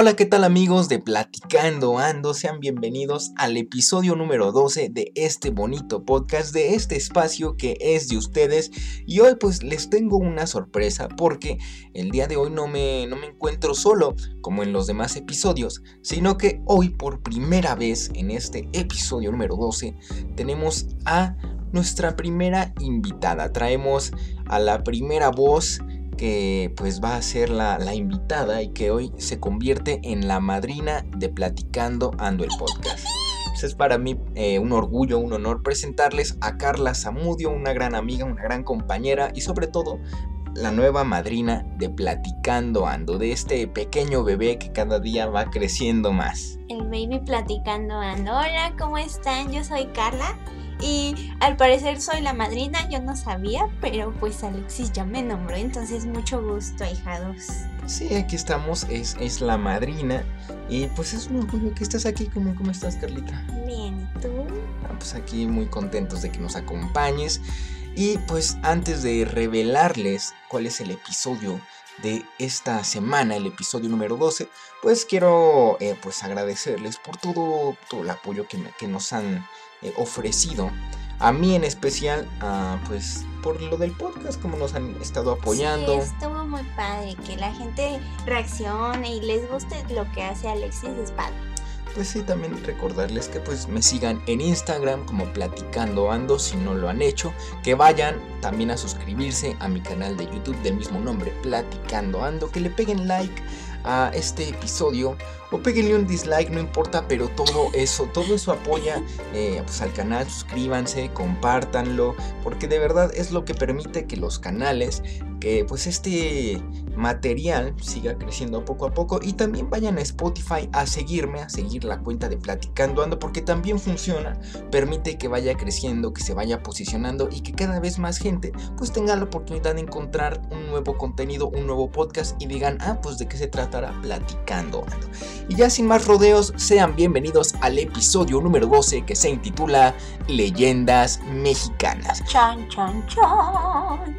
Hola, ¿qué tal amigos de Platicando Ando? Sean bienvenidos al episodio número 12 de este bonito podcast, de este espacio que es de ustedes. Y hoy pues les tengo una sorpresa porque el día de hoy no me, no me encuentro solo como en los demás episodios, sino que hoy por primera vez en este episodio número 12 tenemos a nuestra primera invitada. Traemos a la primera voz que pues va a ser la, invitada y que hoy se convierte en la madrina de Platicando Ando el Podcast. Pues, es para mí eh, un orgullo, un honor presentarles a Carla Zamudio, una gran amiga, una gran compañera y sobre todo la nueva madrina de Platicando Ando, de este pequeño bebé que cada día va creciendo más. El baby Platicando Ando. Hola, ¿cómo están? Yo soy Carla y al parecer soy la madrina, yo no sabía, pero pues Alexis ya me nombró, entonces mucho gusto, hijados. Sí, aquí estamos, es, es la madrina y pues es un orgullo que estás aquí. ¿Cómo, cómo estás, Carlita? Bien, ¿y tú? Ah, pues aquí muy contentos de que nos acompañes. Y pues antes de revelarles cuál es el episodio de esta semana, el episodio número 12, pues quiero eh, pues agradecerles por todo, todo el apoyo que, que nos han eh, ofrecido. A mí en especial, ah, pues por lo del podcast, como nos han estado apoyando. Sí, estuvo muy padre, que la gente reaccione y les guste lo que hace Alexis es Pues sí, también recordarles que pues me sigan en Instagram como Platicando Ando si no lo han hecho, que vayan también a suscribirse a mi canal de YouTube del mismo nombre, Platicando Ando, que le peguen like a este episodio o peguenle un dislike, no importa, pero todo eso, todo eso apoya eh, pues al canal, suscríbanse, compártanlo, porque de verdad es lo que permite que los canales, que pues este material siga creciendo poco a poco y también vayan a Spotify a seguirme, a seguir la cuenta de Platicando Ando, porque también funciona, permite que vaya creciendo, que se vaya posicionando y que cada vez más gente pues tenga la oportunidad de encontrar un nuevo contenido, un nuevo podcast y digan, ah, pues de qué se tratará Platicando Ando. Y ya sin más rodeos, sean bienvenidos al episodio número 12 que se intitula Leyendas Mexicanas. Chan, chan, chan.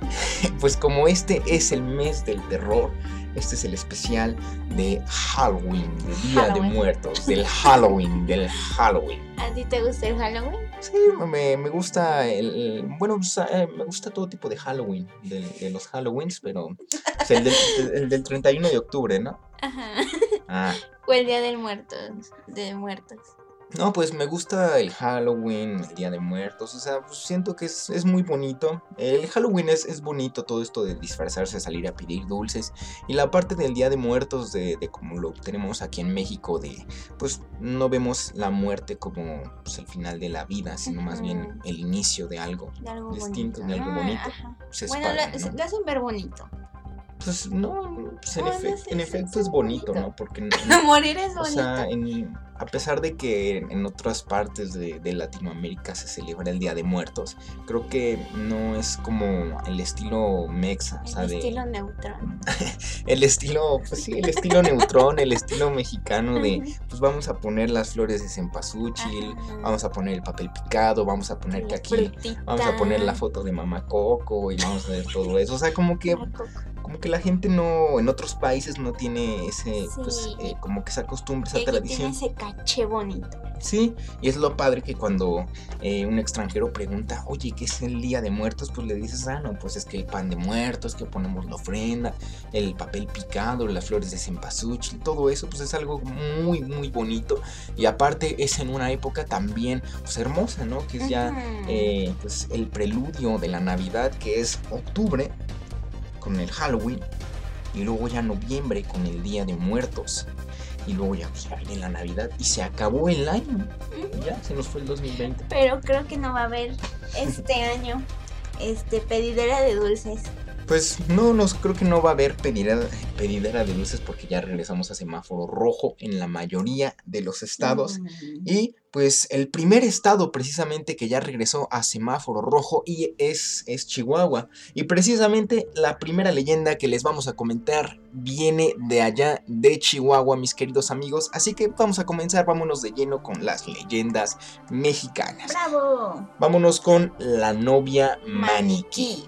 Pues como este es el mes del terror, este es el especial de Halloween, del Día de Muertos, del Halloween, del Halloween. ¿A ti te gusta el Halloween? Sí, me, gusta el, bueno, eh, me gusta todo tipo de Halloween, de, los Halloweens, pero el, del, el del 31 de octubre, ¿no? Ajá. Ah, o el Día del Muertos, de Muertos. No, pues me gusta el Halloween, el Día de Muertos, o sea, pues siento que es, muy bonito. El Halloween es, es, bonito, todo esto de disfrazarse, salir a pedir dulces. Y la parte del Día de Muertos, de, como lo tenemos aquí en México, de pues no vemos la muerte como pues, el final de la vida, sino más bien el inicio de algo, distinto, de algo bonito. Ah, bueno, lo hacen ver bonito. Pues no, pues en, efecto es bonito, ¿no? Porque morir es bonito. O sea, a pesar de que en otras partes de, Latinoamérica se celebra el Día de Muertos, creo que no es como el estilo mexa, el estilo neutrón. el estilo, pues sí, el estilo neutrón, el estilo mexicano de, pues vamos a poner las flores de cempasúchil, vamos a poner el papel picado, vamos a poner que aquí, vamos a poner la foto de mamá Coco y vamos a ver todo eso, o sea, como que como que la gente no, en otros países no tiene ese, pues, eh, como que esa costumbre, esa tradición. Tiene ese bonito. Sí, y es lo padre que cuando eh, un extranjero pregunta, oye, ¿qué es el Día de Muertos? Pues le dices, ah, no, pues es que el pan de muertos, que ponemos la ofrenda, el papel picado, las flores de cempasúchil, todo eso, pues es algo muy, muy bonito. Y aparte es en una época también, pues hermosa, ¿no? Que es ya, eh, pues el preludio de la Navidad, que es octubre con el Halloween y luego ya noviembre con el Día de Muertos y luego ya, pues, viene la Navidad y se acabó el año. Ya se nos fue el 2020. Pero creo que no va a haber este año este pedidera de dulces. Pues no, nos creo que no va a haber pedidera, pedidera de dulces porque ya regresamos a semáforo rojo en la mayoría de los estados. Mm. Y pues el primer estado precisamente que ya regresó a semáforo rojo y es, es Chihuahua. Y precisamente la primera leyenda que les vamos a comentar viene de allá de Chihuahua, mis queridos amigos. Así que vamos a comenzar, vámonos de lleno con las leyendas mexicanas. ¡Bravo! Vámonos con la novia maniquí.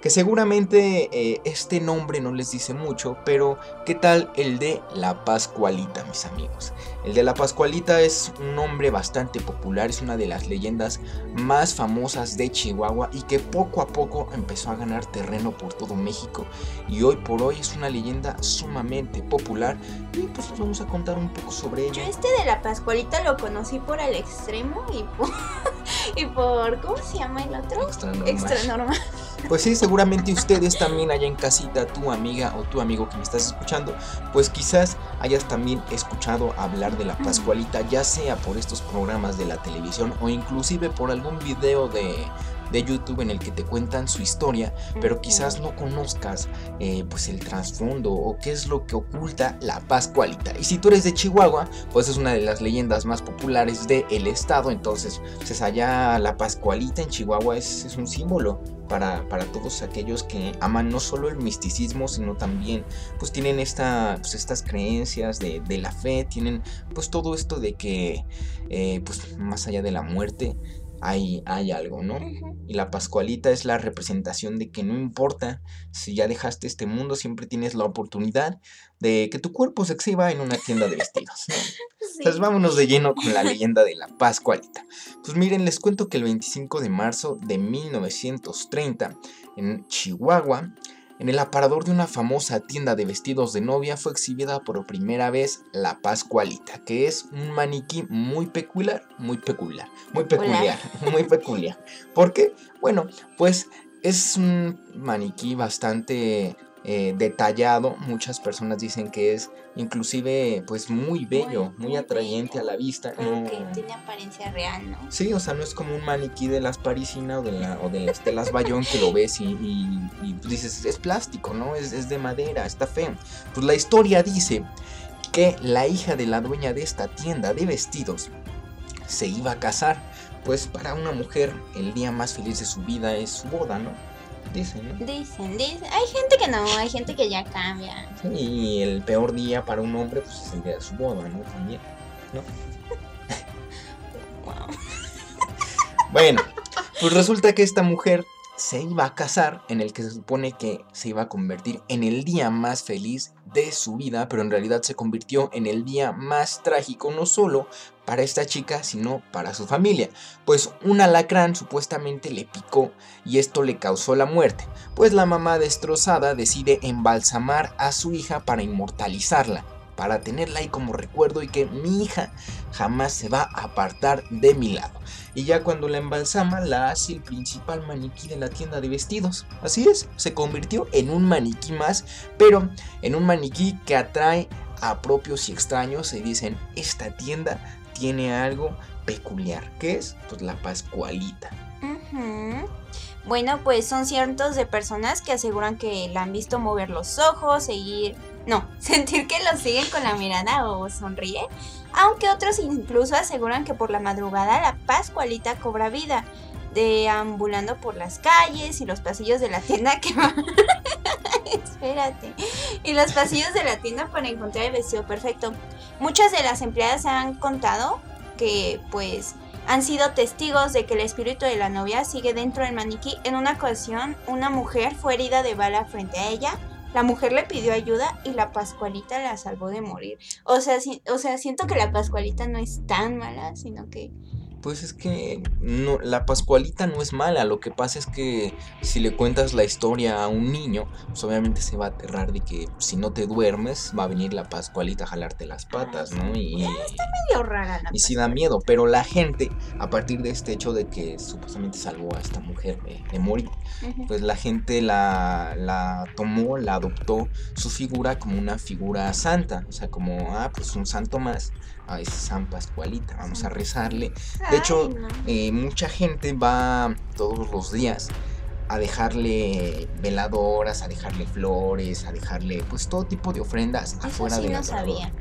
Que seguramente eh, este nombre no les dice mucho, pero ¿qué tal el de la Pascualita, mis amigos? El de la Pascualita es un nombre bastante popular, es una de las leyendas más famosas de Chihuahua y que poco a poco empezó a ganar terreno por todo México y hoy por hoy es una leyenda sumamente popular y pues les vamos a contar un poco sobre ella. Yo este de la Pascualita lo conocí por el extremo y por, y por ¿cómo se llama el otro? Extra normal. Extra normal. Pues sí, seguramente ustedes también allá en casita, tu amiga o tu amigo que me estás escuchando, pues quizás hayas también escuchado hablar de la Pascualita, ya sea por estos programas de la televisión o inclusive por algún video de, de YouTube en el que te cuentan su historia, pero quizás no conozcas eh, pues el trasfondo o qué es lo que oculta la Pascualita. Y si tú eres de Chihuahua, pues es una de las leyendas más populares del estado, entonces pues allá la Pascualita en Chihuahua es, es un símbolo. Para, para, todos aquellos que aman no solo el misticismo, sino también pues tienen esta, pues, estas creencias de, de, la fe, tienen pues todo esto de que eh, pues más allá de la muerte hay, hay algo, ¿no? Y la Pascualita es la representación de que no importa si ya dejaste este mundo, siempre tienes la oportunidad de que tu cuerpo se exhiba en una tienda de vestidos. ¿no? Entonces vámonos de lleno con la leyenda de la Pascualita. Pues miren, les cuento que el 25 de marzo de 1930, en Chihuahua, en el aparador de una famosa tienda de vestidos de novia fue exhibida por primera vez la Pascualita, que es un maniquí muy peculiar, muy peculiar, muy peculiar, muy peculiar. ¿Por qué? Bueno, pues es un maniquí bastante eh, detallado. Muchas personas dicen que es inclusive pues muy bello, muy, muy atrayente bello. a la vista. No, que tiene apariencia real, ¿no? Sí, o sea, no es como un maniquí de las parisinas o de, la, o de las telas bayón que lo ves y, y, y dices, es plástico, ¿no? Es, es, de madera, está feo. Pues la historia dice que la hija de la dueña de esta tienda de vestidos se iba a casar. Pues para una mujer el día más feliz de su vida es su boda, ¿no? Dicen, ¿no? Dicen, dicen. Hay gente que no, hay gente que ya cambia. Sí, y el peor día para un hombre, pues es el día de su boda, ¿no? También, ¿no? Wow. Bueno, pues resulta que esta mujer se iba a casar, en el que se supone que se iba a convertir en el día más feliz de su vida, pero en realidad se convirtió en el día más trágico, no solo para esta chica, sino para su familia, pues un alacrán supuestamente le picó y esto le causó la muerte, pues la mamá destrozada decide embalsamar a su hija para inmortalizarla, para tenerla ahí como recuerdo y que mi hija jamás se va a apartar de mi lado. Y ya cuando la embalsama la hace el principal maniquí de la tienda de vestidos. Así es, se convirtió en un maniquí más, pero en un maniquí que atrae a propios y extraños y dicen, esta tienda tiene algo peculiar, que es pues la Pascualita. Bueno, pues son cientos de personas que aseguran que la han visto mover los ojos, seguir, no, sentir que lo siguen con la mirada o sonríe, aunque otros incluso aseguran que por la madrugada la Pascualita cobra vida, deambulando por las calles y los pasillos de la tienda que va... Espérate. Y los pasillos de la tienda para encontrar el vestido perfecto. Muchas de las empleadas han contado que pues han sido testigos de que el espíritu de la novia sigue dentro del maniquí. En una ocasión, una mujer fue herida de bala frente a ella. La mujer le pidió ayuda y la Pascualita la salvó de morir. O sea, si, o sea, siento que la Pascualita no es tan mala, sino que pues es que no, la Pascualita no es mala, lo que pasa es que si le cuentas la historia a un niño, pues obviamente se va a aterrar de que si no te duermes va a venir la Pascualita a jalarte las patas, ¿no? Y está medio rara la Y sí da miedo, pero la gente, a partir de este hecho de que supuestamente salvó a esta mujer de, de morir, uh -huh. pues la gente la, la tomó, la adoptó su figura como una figura santa, o sea, como, ah, pues un santo más a ese San Pascualita, vamos a rezarle. De hecho, eh, mucha gente va todos los días a dejarle veladoras, a dejarle flores, a dejarle pues todo tipo de ofrendas Eso afuera sí de no la sabía.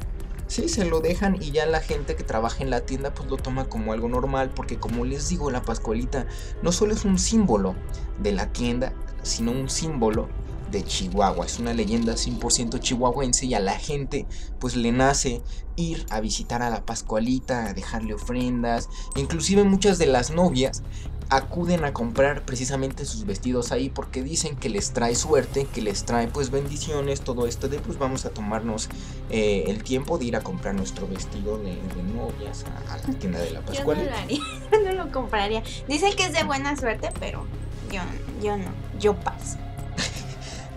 Sí, se lo dejan y ya la gente que trabaja en la tienda pues lo toma como algo normal porque como les digo, la Pascualita no solo es un símbolo de la tienda, sino un símbolo de Chihuahua. Es una leyenda 100% chihuahuense y a la gente pues le nace ir a visitar a la Pascualita, a dejarle ofrendas. Inclusive muchas de las novias acuden a comprar precisamente sus vestidos ahí porque dicen que les trae suerte, que les trae pues bendiciones, todo esto de pues vamos a tomarnos eh, el tiempo de ir a comprar nuestro vestido de, novias a, la tienda de la Pascual. Yo no lo haría, no lo compraría. Dicen que es de buena suerte, pero yo, yo no, yo paso.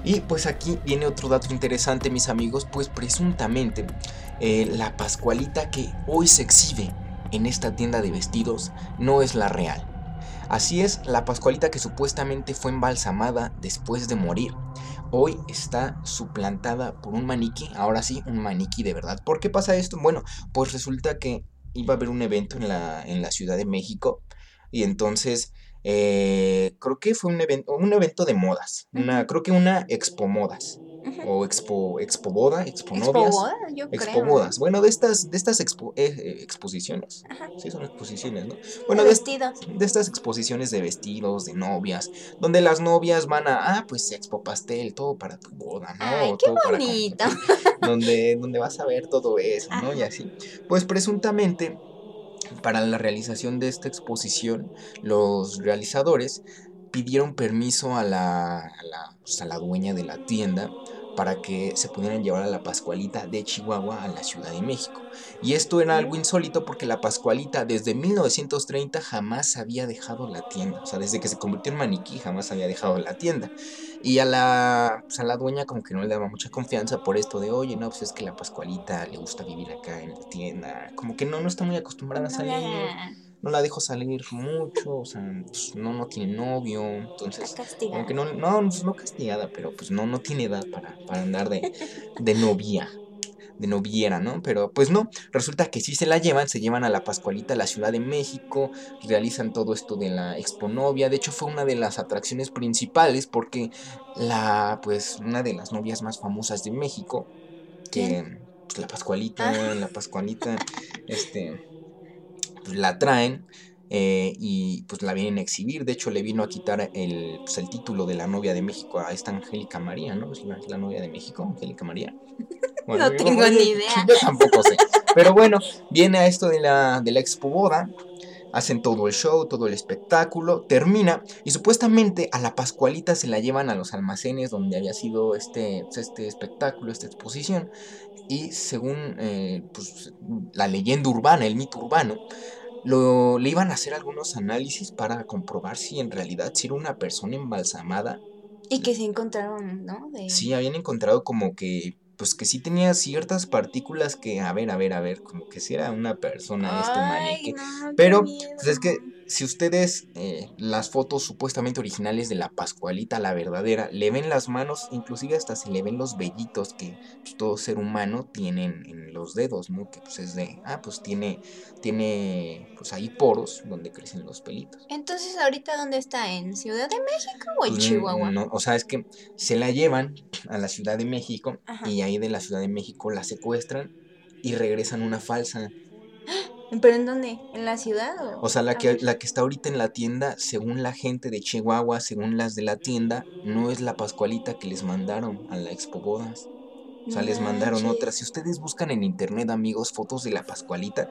Y pues aquí viene otro dato interesante mis amigos, pues presuntamente eh, la Pascualita que hoy se exhibe en esta tienda de vestidos no es la real. Así es, la Pascualita que supuestamente fue embalsamada después de morir, hoy está suplantada por un maniquí, ahora sí, un maniquí de verdad. ¿Por qué pasa esto? Bueno, pues resulta que iba a haber un evento en la, en la Ciudad de México y entonces eh, creo que fue un evento, un evento de modas, una, creo que una expo modas o expo, expo boda, expo novias. Expo bodas. Bueno, de estas, de estas expo, eh, eh, exposiciones. Sí, son exposiciones, ¿no? Bueno, de, vestidos. De, estas exposiciones de vestidos, de novias, donde las novias van a, ah, pues expo pastel, todo para tu boda, ¿no? Ay, qué bonito. donde, donde vas a ver todo eso, ¿no? Y así. Pues presuntamente para la realización de esta exposición, los realizadores pidieron permiso a la, a la, pues, a la dueña de la tienda para que se pudieran llevar a la Pascualita de Chihuahua a la Ciudad de México. Y esto era algo insólito porque la Pascualita desde 1930 jamás había dejado la tienda. O sea, desde que se convirtió en maniquí jamás había dejado la tienda. Y a la, pues, a la dueña como que no le daba mucha confianza por esto de, oye, no, pues es que la Pascualita le gusta vivir acá en la tienda. Como que no, no está muy acostumbrada a salir no la dejo salir mucho, o sea, pues, no, no tiene novio, entonces, aunque no, no, no castigada, pero pues no, no tiene edad para, para andar de, de novia, de noviera, ¿no? Pero pues no, resulta que sí se la llevan, se llevan a la Pascualita a la Ciudad de México, realizan todo esto de la Expo Novia, de hecho fue una de las atracciones principales porque la, pues, una de las novias más famosas de México, que, pues, la Pascualita, ah. la Pascualita, este pues, la traen eh, y pues la vienen a exhibir. De hecho, le vino a quitar el, pues, el título de la novia de México a esta Angélica María, ¿no? Es la, novia de México, Angélica María. No tengo ni idea. Yo tampoco sé. Pero bueno, viene a esto de la, de la expo boda. Hacen todo el show, todo el espectáculo, termina y supuestamente a la Pascualita se la llevan a los almacenes donde había sido este, este espectáculo, esta exposición y según eh, pues, la leyenda urbana, el mito urbano, lo, le iban a hacer algunos análisis para comprobar si en realidad si era una persona embalsamada. Y que se encontraron, ¿no? Sí, habían encontrado como que pues que sí tenía ciertas partículas que, a ver, a ver, a ver, como que si era una persona este manique. Pero, pues es que si ustedes eh, las fotos supuestamente originales de la Pascualita, la verdadera, le ven las manos, inclusive hasta se le ven los vellitos que pues, todo ser humano tiene en, los dedos, ¿no? Que pues es de, ah, pues tiene, tiene, pues ahí poros donde crecen los pelitos. Entonces, ¿ahorita dónde está? ¿En Ciudad de México o en pues, Chihuahua? No, o sea, es que se la llevan a la Ciudad de México y ahí de la Ciudad de México la secuestran y regresan una falsa. ¿Pero en dónde? ¿En la ciudad? O, sea, la que, la que está ahorita en la tienda, según la gente de Chihuahua, según las de la tienda, no es la Pascualita que les mandaron a la Expo Bodas. O sea, les mandaron otras. Si ustedes buscan en internet, amigos, fotos de la Pascualita,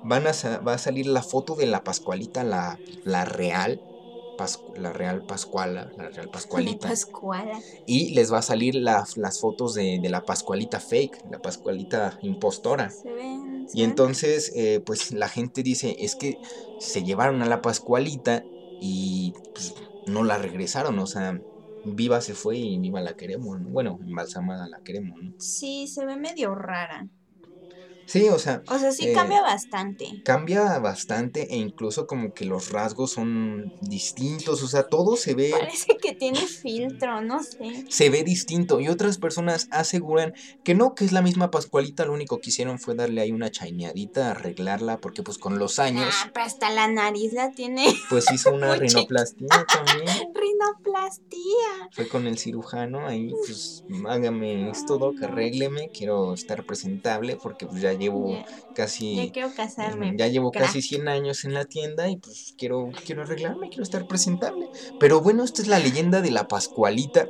van a, va a salir la foto de la Pascualita, la, la real, la Real Pascuala, la Real Pascualita. Pascuala. Y les va a salir las fotos de, la Pascualita fake, la Pascualita impostora. Se ven. y entonces, eh, pues la gente dice, es que se llevaron a la Pascualita y pues, no la regresaron, o sea, viva se fue y viva la queremos, Bueno, embalsamada la queremos, ¿no? Sí, se ve medio rara. Sí, o sea. O sea, sí eh, cambia bastante. Cambia bastante e incluso como que los rasgos son distintos, o sea, todo se ve. Parece que tiene filtro, no sé. Se ve distinto y otras personas aseguran que no, que es la misma Pascualita, lo único que hicieron fue darle ahí una chaineadita, arreglarla, porque pues con los años. Ah, pero hasta la nariz la tiene. Pues hizo una rinoplastia también. rinoplastia. Fue con el cirujano ahí, pues hágame esto, doc, arrégleme, quiero estar presentable porque pues ya llevo casi... Ya quiero casarme. Ya llevo casi 100 años en la tienda y pues quiero, quiero arreglarme, quiero estar presentable. Pero bueno, esta es la leyenda de la Pascualita.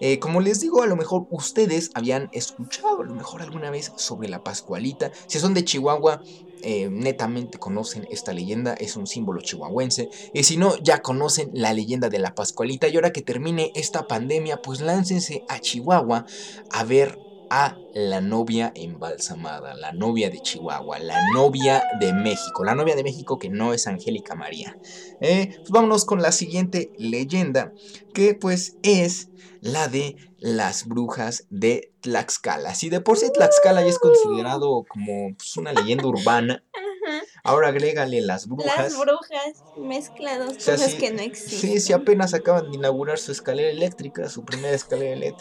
Eh, como les digo, a lo mejor ustedes habían escuchado a lo mejor alguna vez sobre la Pascualita. Si son de Chihuahua, eh, netamente conocen esta leyenda, es un símbolo chihuahuense. Y si no, ya conocen la leyenda de la Pascualita. Y ahora que termine esta pandemia, pues láncense a Chihuahua a ver a la novia embalsamada, la novia de Chihuahua, la novia de México, la novia de México que no es Angélica María. Eh, pues vámonos con la siguiente leyenda, que pues es la de las brujas de Tlaxcala. Si de por sí Tlaxcala ya es considerado como pues, una leyenda urbana, Ahora agrégale las brujas. Las brujas, mezclados, cosas que no existen. Sí, sí, apenas acaban de inaugurar su escalera eléctrica, su primera escalera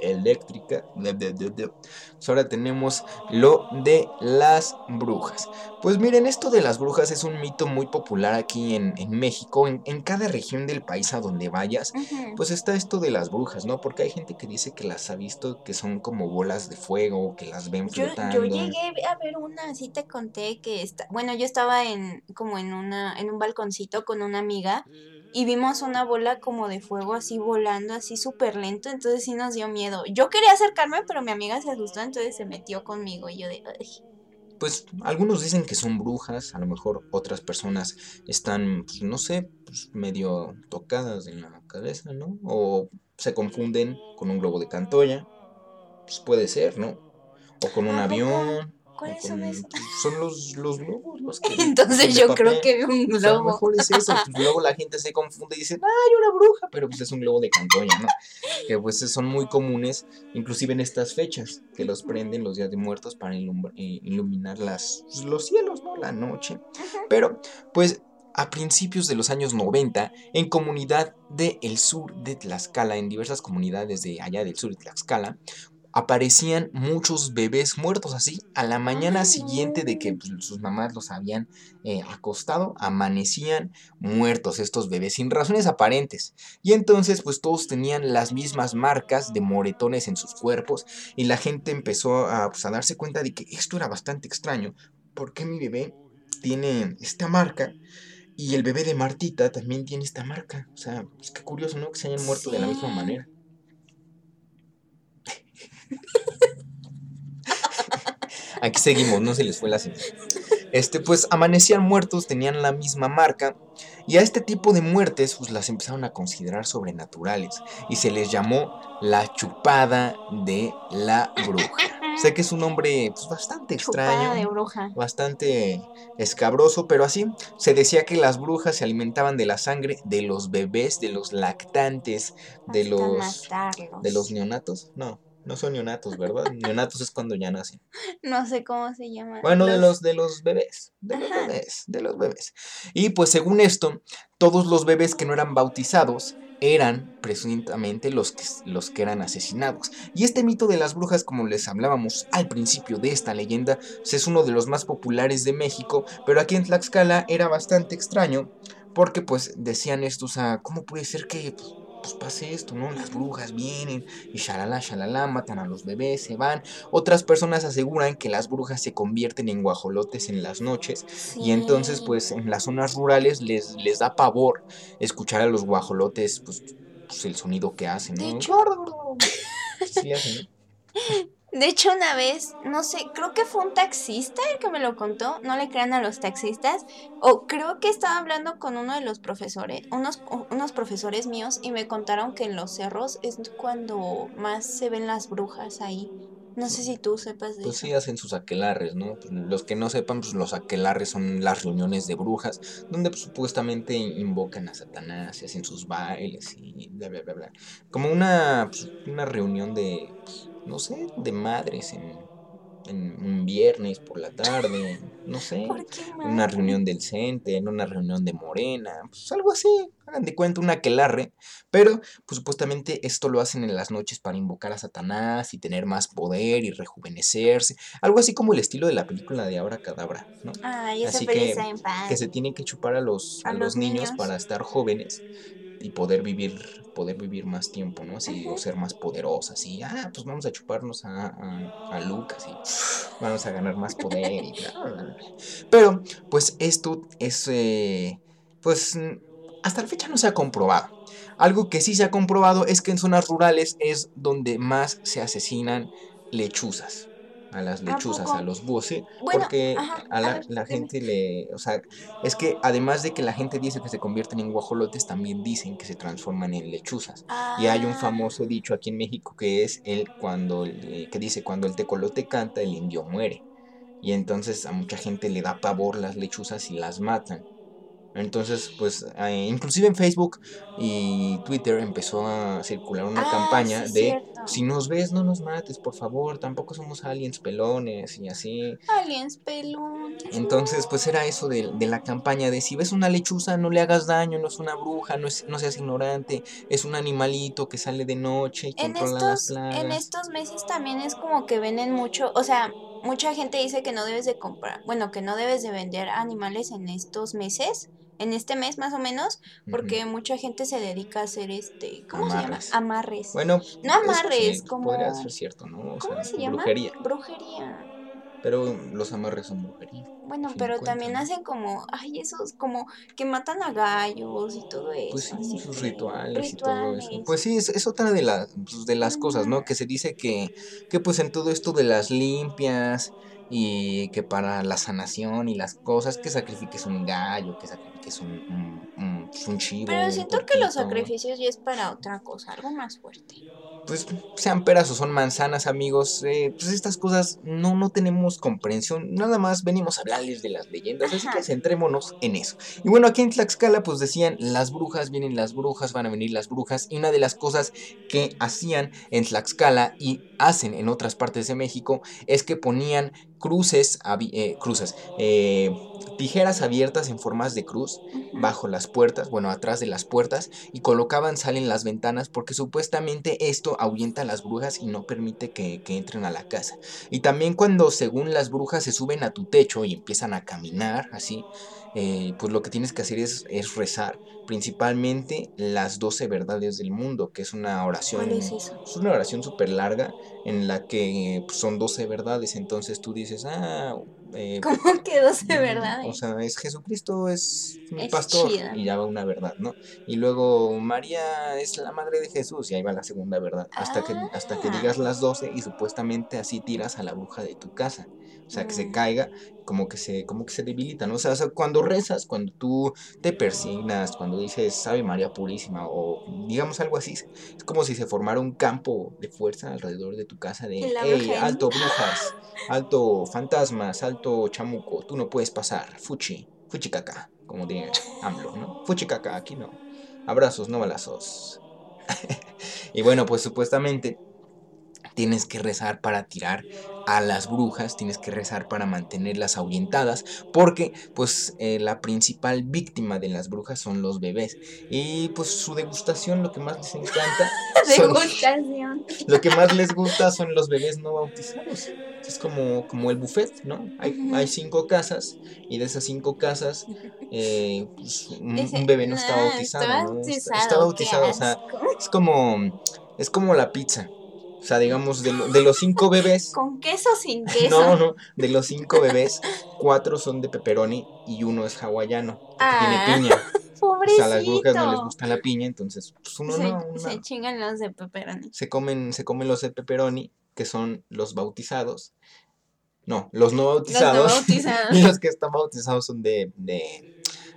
eléctrica. Pues ahora tenemos lo de las brujas. Pues miren, esto de las brujas es un mito muy popular aquí en, México. En, cada región del país a donde vayas, pues está esto de las brujas, ¿no? Porque hay gente que dice que las ha visto que son como bolas de fuego, que las ven flotando. Yo, llegué a ver una, así te conté que está, bueno, yo estaba en como en una en un balconcito con una amiga y vimos una bola como de fuego así volando así súper lento, entonces sí nos dio miedo. Yo quería acercarme, pero mi amiga se asustó, entonces se metió conmigo y yo de pues algunos dicen que son brujas, a lo mejor otras personas están, pues, no sé, pues, medio tocadas en la cabeza, ¿no? O se confunden con un globo de Cantoya, pues puede ser, ¿no? O con un avión. ¿Cuáles son esos? Son los, los globos los que. Entonces yo creo que un globo. a lo mejor es eso. Pues luego la gente se confunde y dice, ¡ay, una bruja! Pero pues es un globo de Cantoya, ¿no? Que pues son muy comunes, inclusive en estas fechas, que los prenden los días de muertos para eh, iluminar las, pues, los cielos, ¿no? La noche. Pero, pues a principios de los años 90 en comunidad del sur de Tlaxcala, en diversas comunidades de allá del sur de Tlaxcala, aparecían muchos bebés muertos así a la mañana siguiente de que pues, sus mamás los habían eh, acostado amanecían muertos estos bebés sin razones aparentes. Y entonces pues todos tenían las mismas marcas de moretones en sus cuerpos y la gente empezó a, pues, a darse cuenta de que esto era bastante extraño porque mi bebé tiene esta marca y el bebé de Martita también tiene esta marca. O sea es pues, que curioso no que se hayan muerto de la misma manera Aquí seguimos, no se les fue la señal. Este, pues amanecían muertos, tenían la misma marca. Y a este tipo de muertes, pues las empezaron a considerar sobrenaturales. Y se les llamó la chupada de la bruja. Sé que es un nombre pues, bastante extraño. De bruja. Bastante escabroso, pero así se decía que las brujas se alimentaban de la sangre de los bebés, de los lactantes, de los. de los neonatos. No, no son neonatos, ¿verdad? neonatos es cuando ya nacen. No sé cómo se llama. Bueno, de los de los bebés, de los bebés, de los bebés. Y pues según esto, todos los bebés que no eran bautizados eran presuntamente los que, los que eran asesinados. Y este mito de las brujas, como les hablábamos al principio de esta leyenda, pues, es uno de los más populares de México, pero aquí en Tlaxcala era bastante extraño, porque pues decían esto, o sea, ¿cómo puede ser que pues, pues pase esto, ¿no? Las brujas vienen y shalala, shalala, matan a los bebés, se van. Otras personas aseguran que las brujas se convierten en guajolotes en las noches y entonces pues en las zonas rurales les, les da pavor escuchar a los guajolotes, pues, pues el sonido que hacen, ¿no? Sí, hacen, ¿no? De hecho, una vez, no sé, creo que fue un taxista el que me lo contó, no le crean a los taxistas, o creo que estaba hablando con uno de los profesores, unos, unos profesores míos, y me contaron que en los cerros es cuando más se ven las brujas ahí. No sé si tú sepas de pues eso. sí hacen sus aquelarres, ¿no? Pues los que no sepan, pues los aquelarres son las reuniones de brujas, donde pues, supuestamente invocan a Satanás y hacen sus bailes y bla, bla, bla, bla. Como una, pues, una reunión de no sé, de madres en, un viernes por la tarde, no sé, una reunión del CENTE, en una reunión de Morena, pues algo así, hagan de cuenta una aquelarre, pero pues supuestamente esto lo hacen en las noches para invocar a Satanás y tener más poder y rejuvenecerse, algo así como el estilo de la película de Ahora Cadabra, ¿no? así que, que se tienen que chupar a los, a, los, niños. para estar jóvenes y poder vivir, poder vivir más tiempo, ¿no? Así, o ser más poderosas, y, ah, pues vamos a chuparnos a, a, Lucas y vamos a ganar más poder y Pero, pues esto es, eh, pues, hasta la fecha no se ha comprobado. Algo que sí se ha comprobado es que en zonas rurales es donde más se asesinan lechuzas. A las ¿A lechuzas, a los búhos, sí, Bueno, porque ajá, a a la, ver, la gente le, o sea, es que además de que la gente dice que se convierten en guajolotes, también dicen que se transforman en lechuzas. Y hay un Ah, famoso dicho aquí en México que es el cuando, el- que dice, cuando el tecolote canta, el indio muere. Y entonces a mucha gente le da pavor las lechuzas y las matan. Entonces, pues, eh, inclusive en Facebook y Twitter empezó a circular una ah, campaña sí, de cierto. si nos ves, no nos mates, por favor, tampoco somos aliens pelones y así. Aliens pelunes. Entonces, pues era eso de, de la campaña de si ves una lechuza, no le hagas daño, no es una bruja, no, es, no seas ignorante, es un animalito que sale de noche y En controla las estos, en plagas. estos meses también es como que venden mucho, o sea, mucha gente dice que no debes de comprar, bueno, que no debes de vender animales en estos meses, en este mes más o menos, porque mucha gente se dedica a hacer este, ¿cómo Amarres. se llama? Amarres. Bueno, No amarres, sí, como- podría ser cierto, ¿no? O ¿Cómo sea, se llama? brujería. Brujería. Pero los amarres son brujería. Bueno, pero también hacen como, ay, esos, como que matan a gallos y todo eso. Pues sí, sus rituales, y todo eso. Pues sí, es, es otra de, la- pues, de las cosas, ¿no? Que se dice que, que pues en todo esto de las limpias y que para la sanación y las cosas, que sacrifiques un gallo, que sacrifiques un, un, un- pues, un chivo, Pero siento que los sacrificios ya es para otra cosa, algo más fuerte. pues sean peras o son manzanas, amigos, eh, pues estas cosas no, no tenemos comprensión, nada más venimos a hablarles de las leyendas, así que centrémonos en eso. Y bueno, aquí en Tlaxcala pues decían, las brujas, vienen las brujas, van a venir las brujas, y una de las cosas que hacían en Tlaxcala y hacen en otras partes de México es que ponían cruces, eh, cruces, eh, tijeras abiertas en formas de cruz bajo las puertas, bueno, atrás de las puertas, y colocaban sal en las ventanas porque supuestamente esto ahuyenta a las brujas y no permite que, que entren a la casa. Y también cuando según las brujas se suben a tu techo y empiezan a caminar así, eh, pues lo que tienes que hacer es, es rezar, principalmente las 12 verdades del mundo, que es una oración, ¿Cuál es una oración súper larga en la que pues, son 12 verdades, entonces tú dices, ah, eh, ¿Cómo que 12 Mm, verdades? O sea, es Jesucristo es mi Es pastor chida. y ya va una verdad, ¿no? Y luego María es la madre de Jesús y ahí va la segunda verdad. Hasta que, hasta que Ah. digas las 12 y supuestamente así tiras a la bruja de tu casa. O sea, que se Mm. caiga, como que se, como que se debilita, ¿no? O sea, o sea, cuando rezas, cuando tú te persignas, cuando dices Ave María Purísima o digamos algo así, es como si se formara un campo de fuerza alrededor de tu casa de, hey, alto brujas, alto fantasmas, alto chamuco, tú no puedes pasar, fuchi, fuchi caca, como diría AMLO, ¿no? Fuchi caca, aquí no. Abrazos, no balazos. y bueno, pues supuestamente tienes que rezar para tirar a las brujas, tienes que rezar para mantenerlas ahuyentadas, porque pues eh, la principal víctima de las brujas son los bebés. Y pues su degustación, lo que más les encanta, son, Degustación. lo que más les gusta son los bebés no bautizados. Es como, como el buffet, ¿no? Hay, Ujú. hay cinco casas y de esas cinco casas eh, pues, un, un bebé no está "Ah, bautizado. está ¿no? Está, bautizado, está qué bautizado, o sea, asco". es como, es como la pizza. O sea, digamos, de, lo- de los cinco bebés, Con queso o sin queso. no, no, de los cinco bebés, cuatro son de pepperoni y uno es hawaiano, porque Ah, tiene piña. O Pobrecito. sea, a las brujas no les gusta la piña, entonces, pues uno se, no, una- se chingan los de pepperoni. se comen, se comen los de pepperoni, que son los bautizados. No, los no bautizados. bautizados. y los que están bautizados son de, de,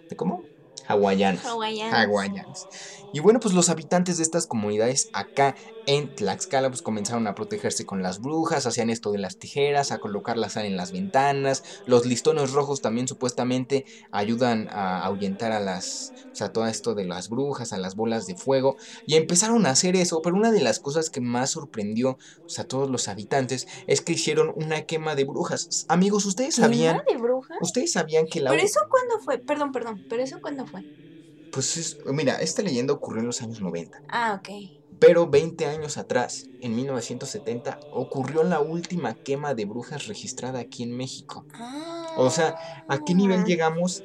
¿de cómo? Hawaianos. Hawaianos. Hawaianos. Y bueno, pues los habitantes de estas comunidades acá en Tlaxcala pues comenzaron a protegerse con las brujas, hacían esto de las tijeras, a colocar la sal en las ventanas, los listones rojos también supuestamente ayudan a ahuyentar a las, o sea, todo esto de las brujas, a las bolas de fuego, y empezaron a hacer eso, pero una de las cosas que más sorprendió pues, a todos los habitantes es que hicieron una quema de brujas. Amigos, ¿ustedes sabían? ¿Quema de bruja? ¿Ustedes sabían que la... ¿Pero eso cuándo fue? Perdón, perdón, ¿pero eso cuándo fue? Pues es- mira, esta leyenda ocurrió en los años 90. Ah, ok. Pero 20 años atrás, en 1970, ocurrió la última quema de brujas registrada aquí en México. Ah. O sea, ¿a qué nivel llegamos?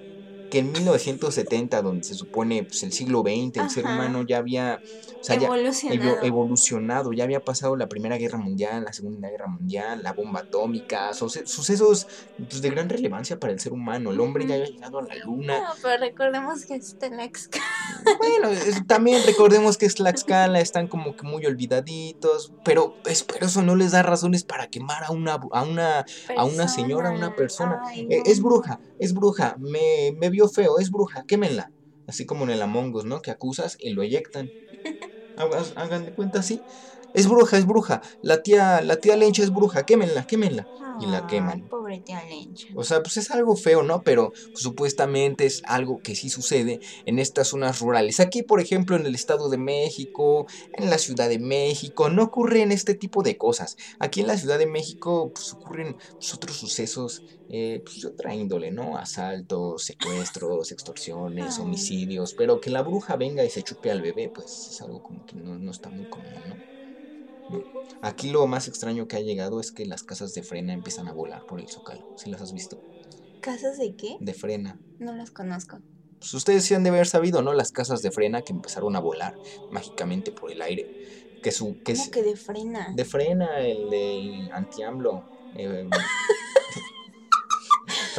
Que en 1970, donde se supone pues, el siglo XX, el ser humano ya había o sea, ya Evolucionado. evo- evolucionado, ya había pasado la Primera Guerra Mundial, la Segunda Guerra Mundial, la bomba atómica, suce- sucesos pues, de gran relevancia para el ser humano. El hombre ya había llegado a la luna, No, pero recordemos que es Tlaxcala. Bueno, es- también recordemos que es Tlaxcala, están como que muy olvidaditos, pero, es- pero eso no les da razones para quemar a una, a una, a una señora, a una persona. Ay, Eh, no. es bruja, es bruja, me, me vio feo, es bruja, quémenla. Así como en el Among Us, ¿no? Que acusas y lo eyectan. Hagan de cuenta así. Es bruja, es bruja. La tía, la tía Lencha es bruja, quémenla, quémenla. y la queman. Pobre tía Lencha. O sea, pues es algo feo, ¿no? Pero pues, supuestamente es algo que sí sucede en estas zonas rurales. Aquí, por ejemplo, en el Estado de México, en la Ciudad de México, no ocurren este tipo de cosas. Aquí en la Ciudad de México, pues ocurren pues, otros sucesos eh, pues, de otra índole, ¿no? Asaltos, secuestros, extorsiones, homicidios. Pero que la bruja venga y se chupe al bebé, pues es algo como que no, no está muy común, ¿no? Aquí lo más extraño que ha llegado es que las casas de frena empiezan a volar por el zócalo. ¿Sí las has visto? ¿Casas de qué? De frena. No las conozco. Pues ustedes sí han de haber sabido, ¿no? Las casas de frena que empezaron a volar mágicamente por el aire. Que su. Que ¿Cómo es- que de frena? De frena, el de anti-AMLO. eh,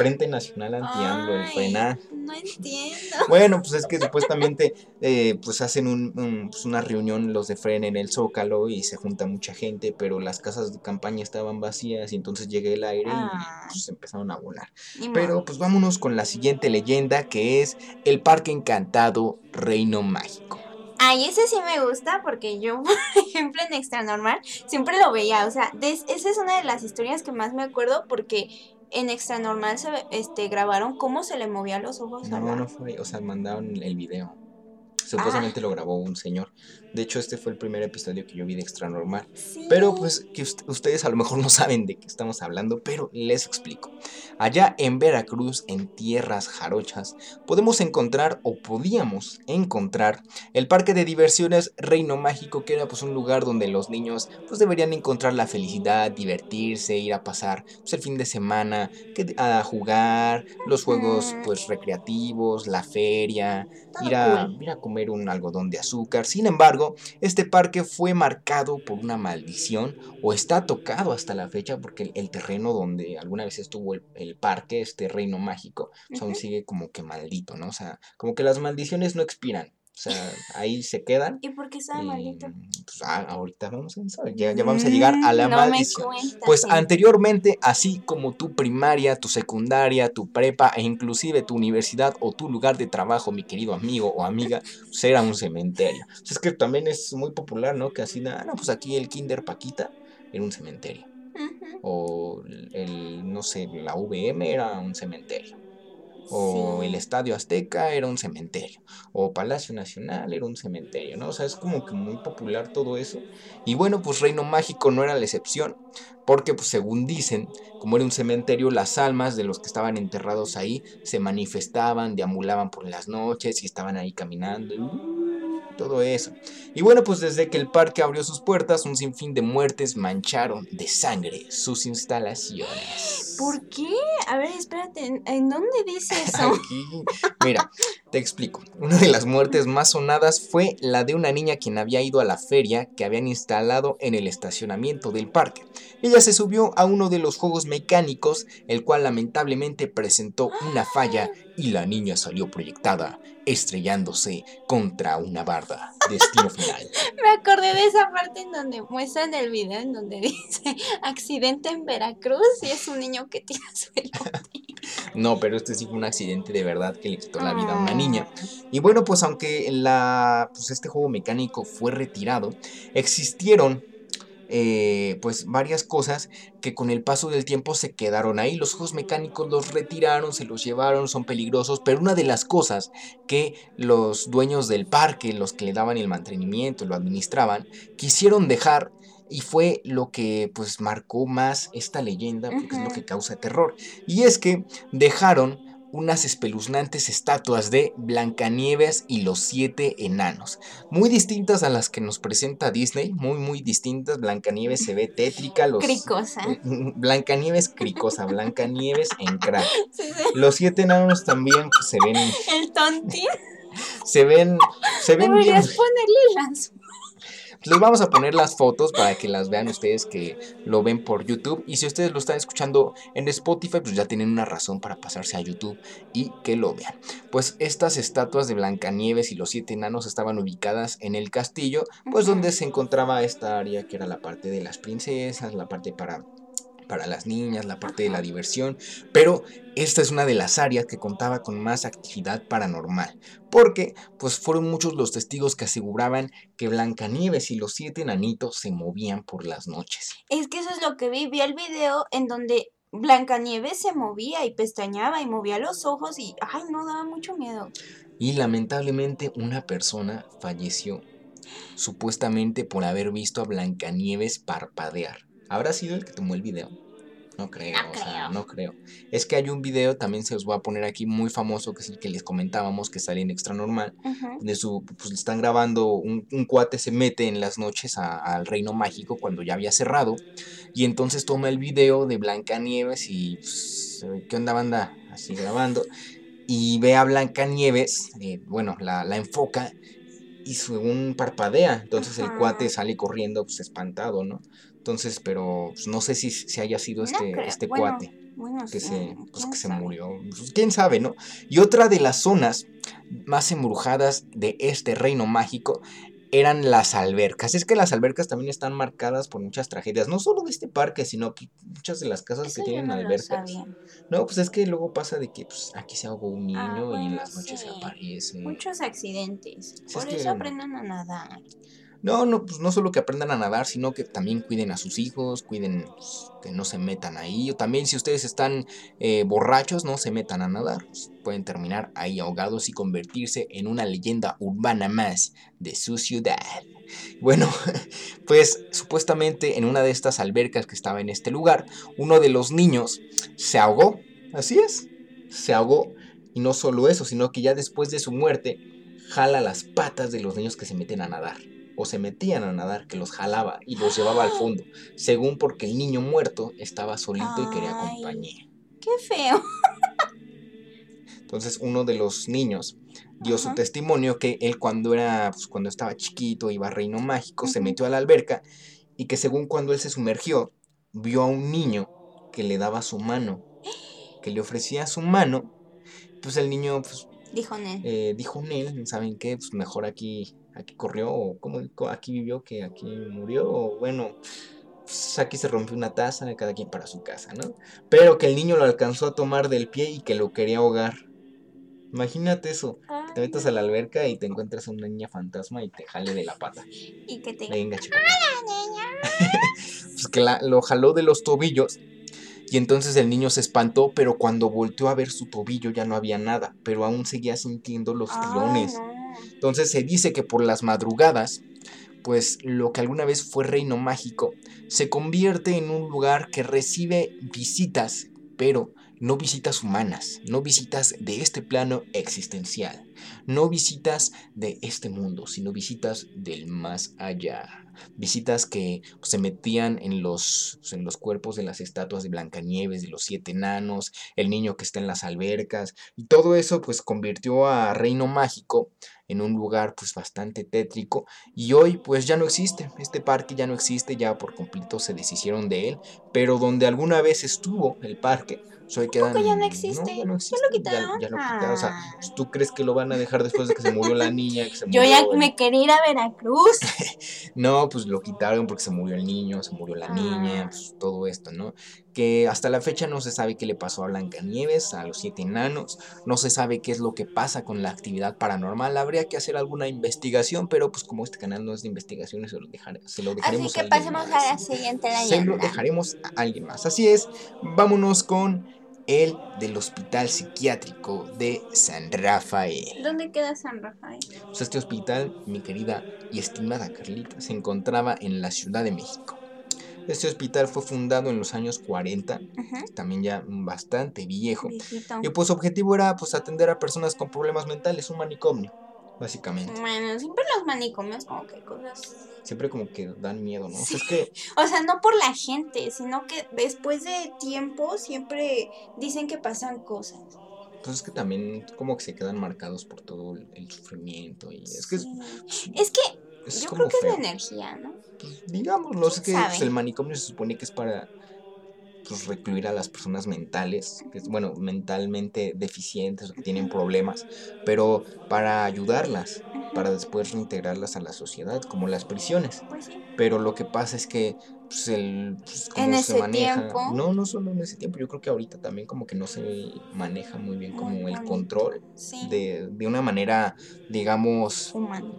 Frente Nacional Anti-AMLO, el Ay, frena. No entiendo. Bueno, pues es que supuestamente eh, pues hacen un- un- pues una reunión los de Fren en el Zócalo y se junta mucha gente, pero las casas de campaña estaban vacías y entonces llega el aire Ah. y pues empezaron a volar. Pero pues vámonos con la siguiente leyenda que es el Parque Encantado Reino Mágico. Ay, ese sí me gusta porque yo, por ejemplo, en Extra Normal siempre lo veía. O sea, des- esa es una de las historias que más me acuerdo porque en Extra Normal se este, grabaron cómo se le movían los ojos a No, la- no fue, o sea, mandaron el video. Supuestamente Ah. lo grabó un señor. De hecho, este fue el primer episodio que yo vi de Extra Normal. Sí. Pero pues que ust- ustedes a lo mejor no saben de qué estamos hablando, pero les explico. Allá en Veracruz, en tierras jarochas, podemos encontrar o podíamos encontrar el parque de diversiones Reino Mágico, que era pues un lugar donde los niños pues deberían encontrar la felicidad, divertirse, ir a pasar pues, el fin de semana, que- a jugar, los juegos Ujú. pues recreativos, la feria, ir a, ir a comer un algodón de azúcar. Sin embargo, este parque fue marcado por una maldición o está tocado hasta la fecha porque el, el terreno donde alguna vez estuvo el, el parque, este reino mágico, aún sigue como que maldito, ¿no? O sea, como que las maldiciones no expiran. O sea, ahí se quedan. ¿Y por qué estaba y, maldito? pues, ah, ahorita vamos a eso, ya, ya vamos a llegar a la Mm, no maldición. Pues sí. anteriormente, así como tu primaria, tu secundaria, tu prepa e inclusive tu universidad o tu lugar de trabajo, mi querido amigo o amiga, pues era un cementerio. Pues es que también es muy popular, ¿no? Que así, ah, no, pues aquí el Kinder Paquita era un cementerio. O el, no sé, la VM era un cementerio. O Sí. el Estadio Azteca era un cementerio. O Palacio Nacional era un cementerio, ¿no? O sea, es como que muy popular todo eso. Y bueno, pues Reino Mágico no era la excepción. Porque, pues según dicen, como era un cementerio, las almas de los que estaban enterrados ahí se manifestaban, deambulaban por las noches y estaban ahí caminando. todo eso. Y bueno, pues desde que el parque abrió sus puertas, un sinfín de muertes mancharon de sangre sus instalaciones. ¿Por qué? A ver, espérate, ¿en, en dónde dice eso? Aquí, mira, te explico. Una de las muertes más sonadas fue la de una niña quien había ido a la feria que habían instalado en el estacionamiento del parque. Ella se subió a uno de los juegos mecánicos, el cual lamentablemente presentó una falla y la niña salió proyectada, estrellándose contra una barda. Destino final. Me acordé de esa parte en donde muestran el video en donde dice accidente en Veracruz y es un niño que tira su elote. No, pero este sí fue un accidente de verdad que le quitó la vida a una niña. Y bueno, pues aunque la, pues este juego mecánico fue retirado, existieron eh, pues varias cosas que con el paso del tiempo se quedaron ahí. Los juegos mecánicos los retiraron, se los llevaron, son peligrosos, pero una de las cosas que los dueños del parque, los que le daban el mantenimiento, lo administraban, quisieron dejar y fue lo que pues marcó más esta leyenda porque es lo que causa terror. Y es que dejaron unas espeluznantes estatuas de Blancanieves y los siete enanos, muy distintas a las que nos presenta Disney, muy muy distintas. Blancanieves se ve tétrica, los Cricosa. Blancanieves cricosa, Blancanieves en crack. Sí, sí. Los siete enanos también pues, se ven El tontín. se ven se ven bien Deberías ponerle las. Les vamos a poner las fotos para que las vean ustedes que lo ven por YouTube. Y si ustedes lo están escuchando en Spotify, pues ya tienen una razón para pasarse a YouTube y que lo vean. Pues estas estatuas de Blancanieves y los siete enanos estaban ubicadas en el castillo, pues donde se encontraba esta área que era la parte de las princesas, la parte para para las niñas, la parte de la diversión, pero esta es una de las áreas que contaba con más actividad paranormal, porque pues fueron muchos los testigos que aseguraban que Blancanieves y los siete enanitos se movían por las noches. Es que eso es lo que vi, vi el video en donde Blancanieves se movía y pestañaba y movía los ojos y ay, no daba mucho miedo. Y lamentablemente una persona falleció, supuestamente por haber visto a Blancanieves parpadear. ¿Habrá sido el que tomó el video? No creo, o sea, no creo. Es que hay un video, también se los voy a poner aquí, muy famoso, que es el que les comentábamos, que sale en Extra Normal. De su, pues están grabando, un, cuate se mete en las noches al Reino Mágico cuando ya había cerrado. Y entonces toma el video de Blancanieves y, pues, ¿qué onda banda? Así grabando. Y ve a Blancanieves, eh, bueno, la, la enfoca y según parpadea. Entonces el cuate sale corriendo, pues espantado, ¿no? Entonces, pero pues, no sé si, si, haya sido este, este cuate que, se, pues, que se murió. Pues, ¿Quién sabe, no? Y otra de las zonas más embrujadas de este reino mágico eran las albercas. Es que las albercas también están marcadas por muchas tragedias, no solo de este parque, sino que muchas de las casas que tienen albercas. No, pues es que luego pasa de que pues, aquí se ahogó un ah, niño y en las noches se aparece. Muchos accidentes. por eso aprendan a nadar. No, no, pues no solo que aprendan a nadar, sino que también cuiden a sus hijos, cuiden pues, que no se metan ahí. O también si ustedes están eh, borrachos, no se metan a nadar. Pues, pueden terminar ahí ahogados y convertirse en una leyenda urbana más de su ciudad. Bueno, pues supuestamente en una de estas albercas que estaba en este lugar, uno de los niños se ahogó. Así es, se ahogó. Y no solo eso, sino que ya después de su muerte, jala las patas de los niños que se meten a nadar o se metían a nadar que los jalaba y los llevaba al fondo, según porque el niño muerto estaba solito y quería compañía. ¡Qué feo! Entonces uno de los niños dio su testimonio que él cuando era, pues, cuando estaba chiquito, iba a Reino Mágico, se metió a la alberca y que según cuando él se sumergió, vio a un niño que le daba su mano, que le ofrecía su mano, pues el niño pues, dijo Nel. Eh, dijo Nel, ¿saben qué? Pues mejor aquí aquí corrió, o como aquí vivió, que aquí murió, o bueno, pues aquí se rompió una taza, de cada quien para su casa, ¿no? Pero que el niño lo alcanzó a tomar del pie y que lo quería ahogar. Imagínate eso, te metas a la alberca y te encuentras a una niña fantasma y te jale de la pata. Y que te... Venga, chico. pues que lo jaló de los tobillos y entonces el niño se espantó, pero cuando volteó a ver su tobillo ya no había nada, pero aún seguía sintiendo los tirones. Entonces se dice que por las madrugadas, pues lo que alguna vez fue reino mágico, se convierte en un lugar que recibe visitas, pero no visitas humanas, no visitas de este plano existencial, no visitas de este mundo, sino visitas del más allá. Visitas que se metían en los, en los cuerpos de las estatuas de Blancanieves, de los siete enanos, el niño que está en las albercas, y todo eso pues convirtió a Reino Mágico en un lugar pues bastante tétrico y hoy pues ya no existe, este parque ya no existe, ya por completo se deshicieron de él, pero donde alguna vez estuvo el parque, soy quedan, ya no existe. ya, lo quitaron. Ya, lo quitaron. O sea, pues, ¿tú crees que lo van a dejar después de que se murió la niña? Yo ya me quería ir a Veracruz. no, pues lo quitaron porque se murió el niño, se murió la niña, ah. pues todo esto, ¿no? Que hasta la fecha no se sabe qué le pasó a Blancanieves, a los siete enanos, no se sabe qué es lo que pasa con la actividad paranormal. Habría que hacer alguna investigación, pero pues como este canal no es de investigación, se lo, se lo dejaremos Así que pasemos a la siguiente Se lo dejaremos a alguien más. Así es, vámonos con el del Hospital Psiquiátrico de San Rafael. ¿Dónde queda San Rafael? Pues este hospital, mi querida y estimada Carlita, se encontraba en la Ciudad de México. Este hospital fue fundado en los años 40, también ya bastante viejo. Y pues su objetivo era pues atender a personas con problemas mentales, un manicomio básicamente. Bueno, siempre los manicomios como que cosas... Siempre como que dan miedo, ¿no? O, sea, es que... o sea, no por la gente, sino que después de tiempo siempre dicen que pasan cosas. Pues es que también como que se quedan marcados por todo el, sufrimiento y es que... Es... que es Yo como creo que es la energía, ¿no? Pues, digámoslo, es que ¿Quién pues, el manicomio se supone que es para pues, recluir a las personas mentales, que bueno, mentalmente deficientes o que tienen problemas, pero para ayudarlas, para después reintegrarlas a la sociedad, como las prisiones. Pues sí. Pero lo que pasa es que pues, el, pues, cómo En se ese maneja, tiempo. no, no solo en ese tiempo, yo creo que ahorita también como que no se maneja muy bien como Muy el control Sí. de, de una manera, digamos,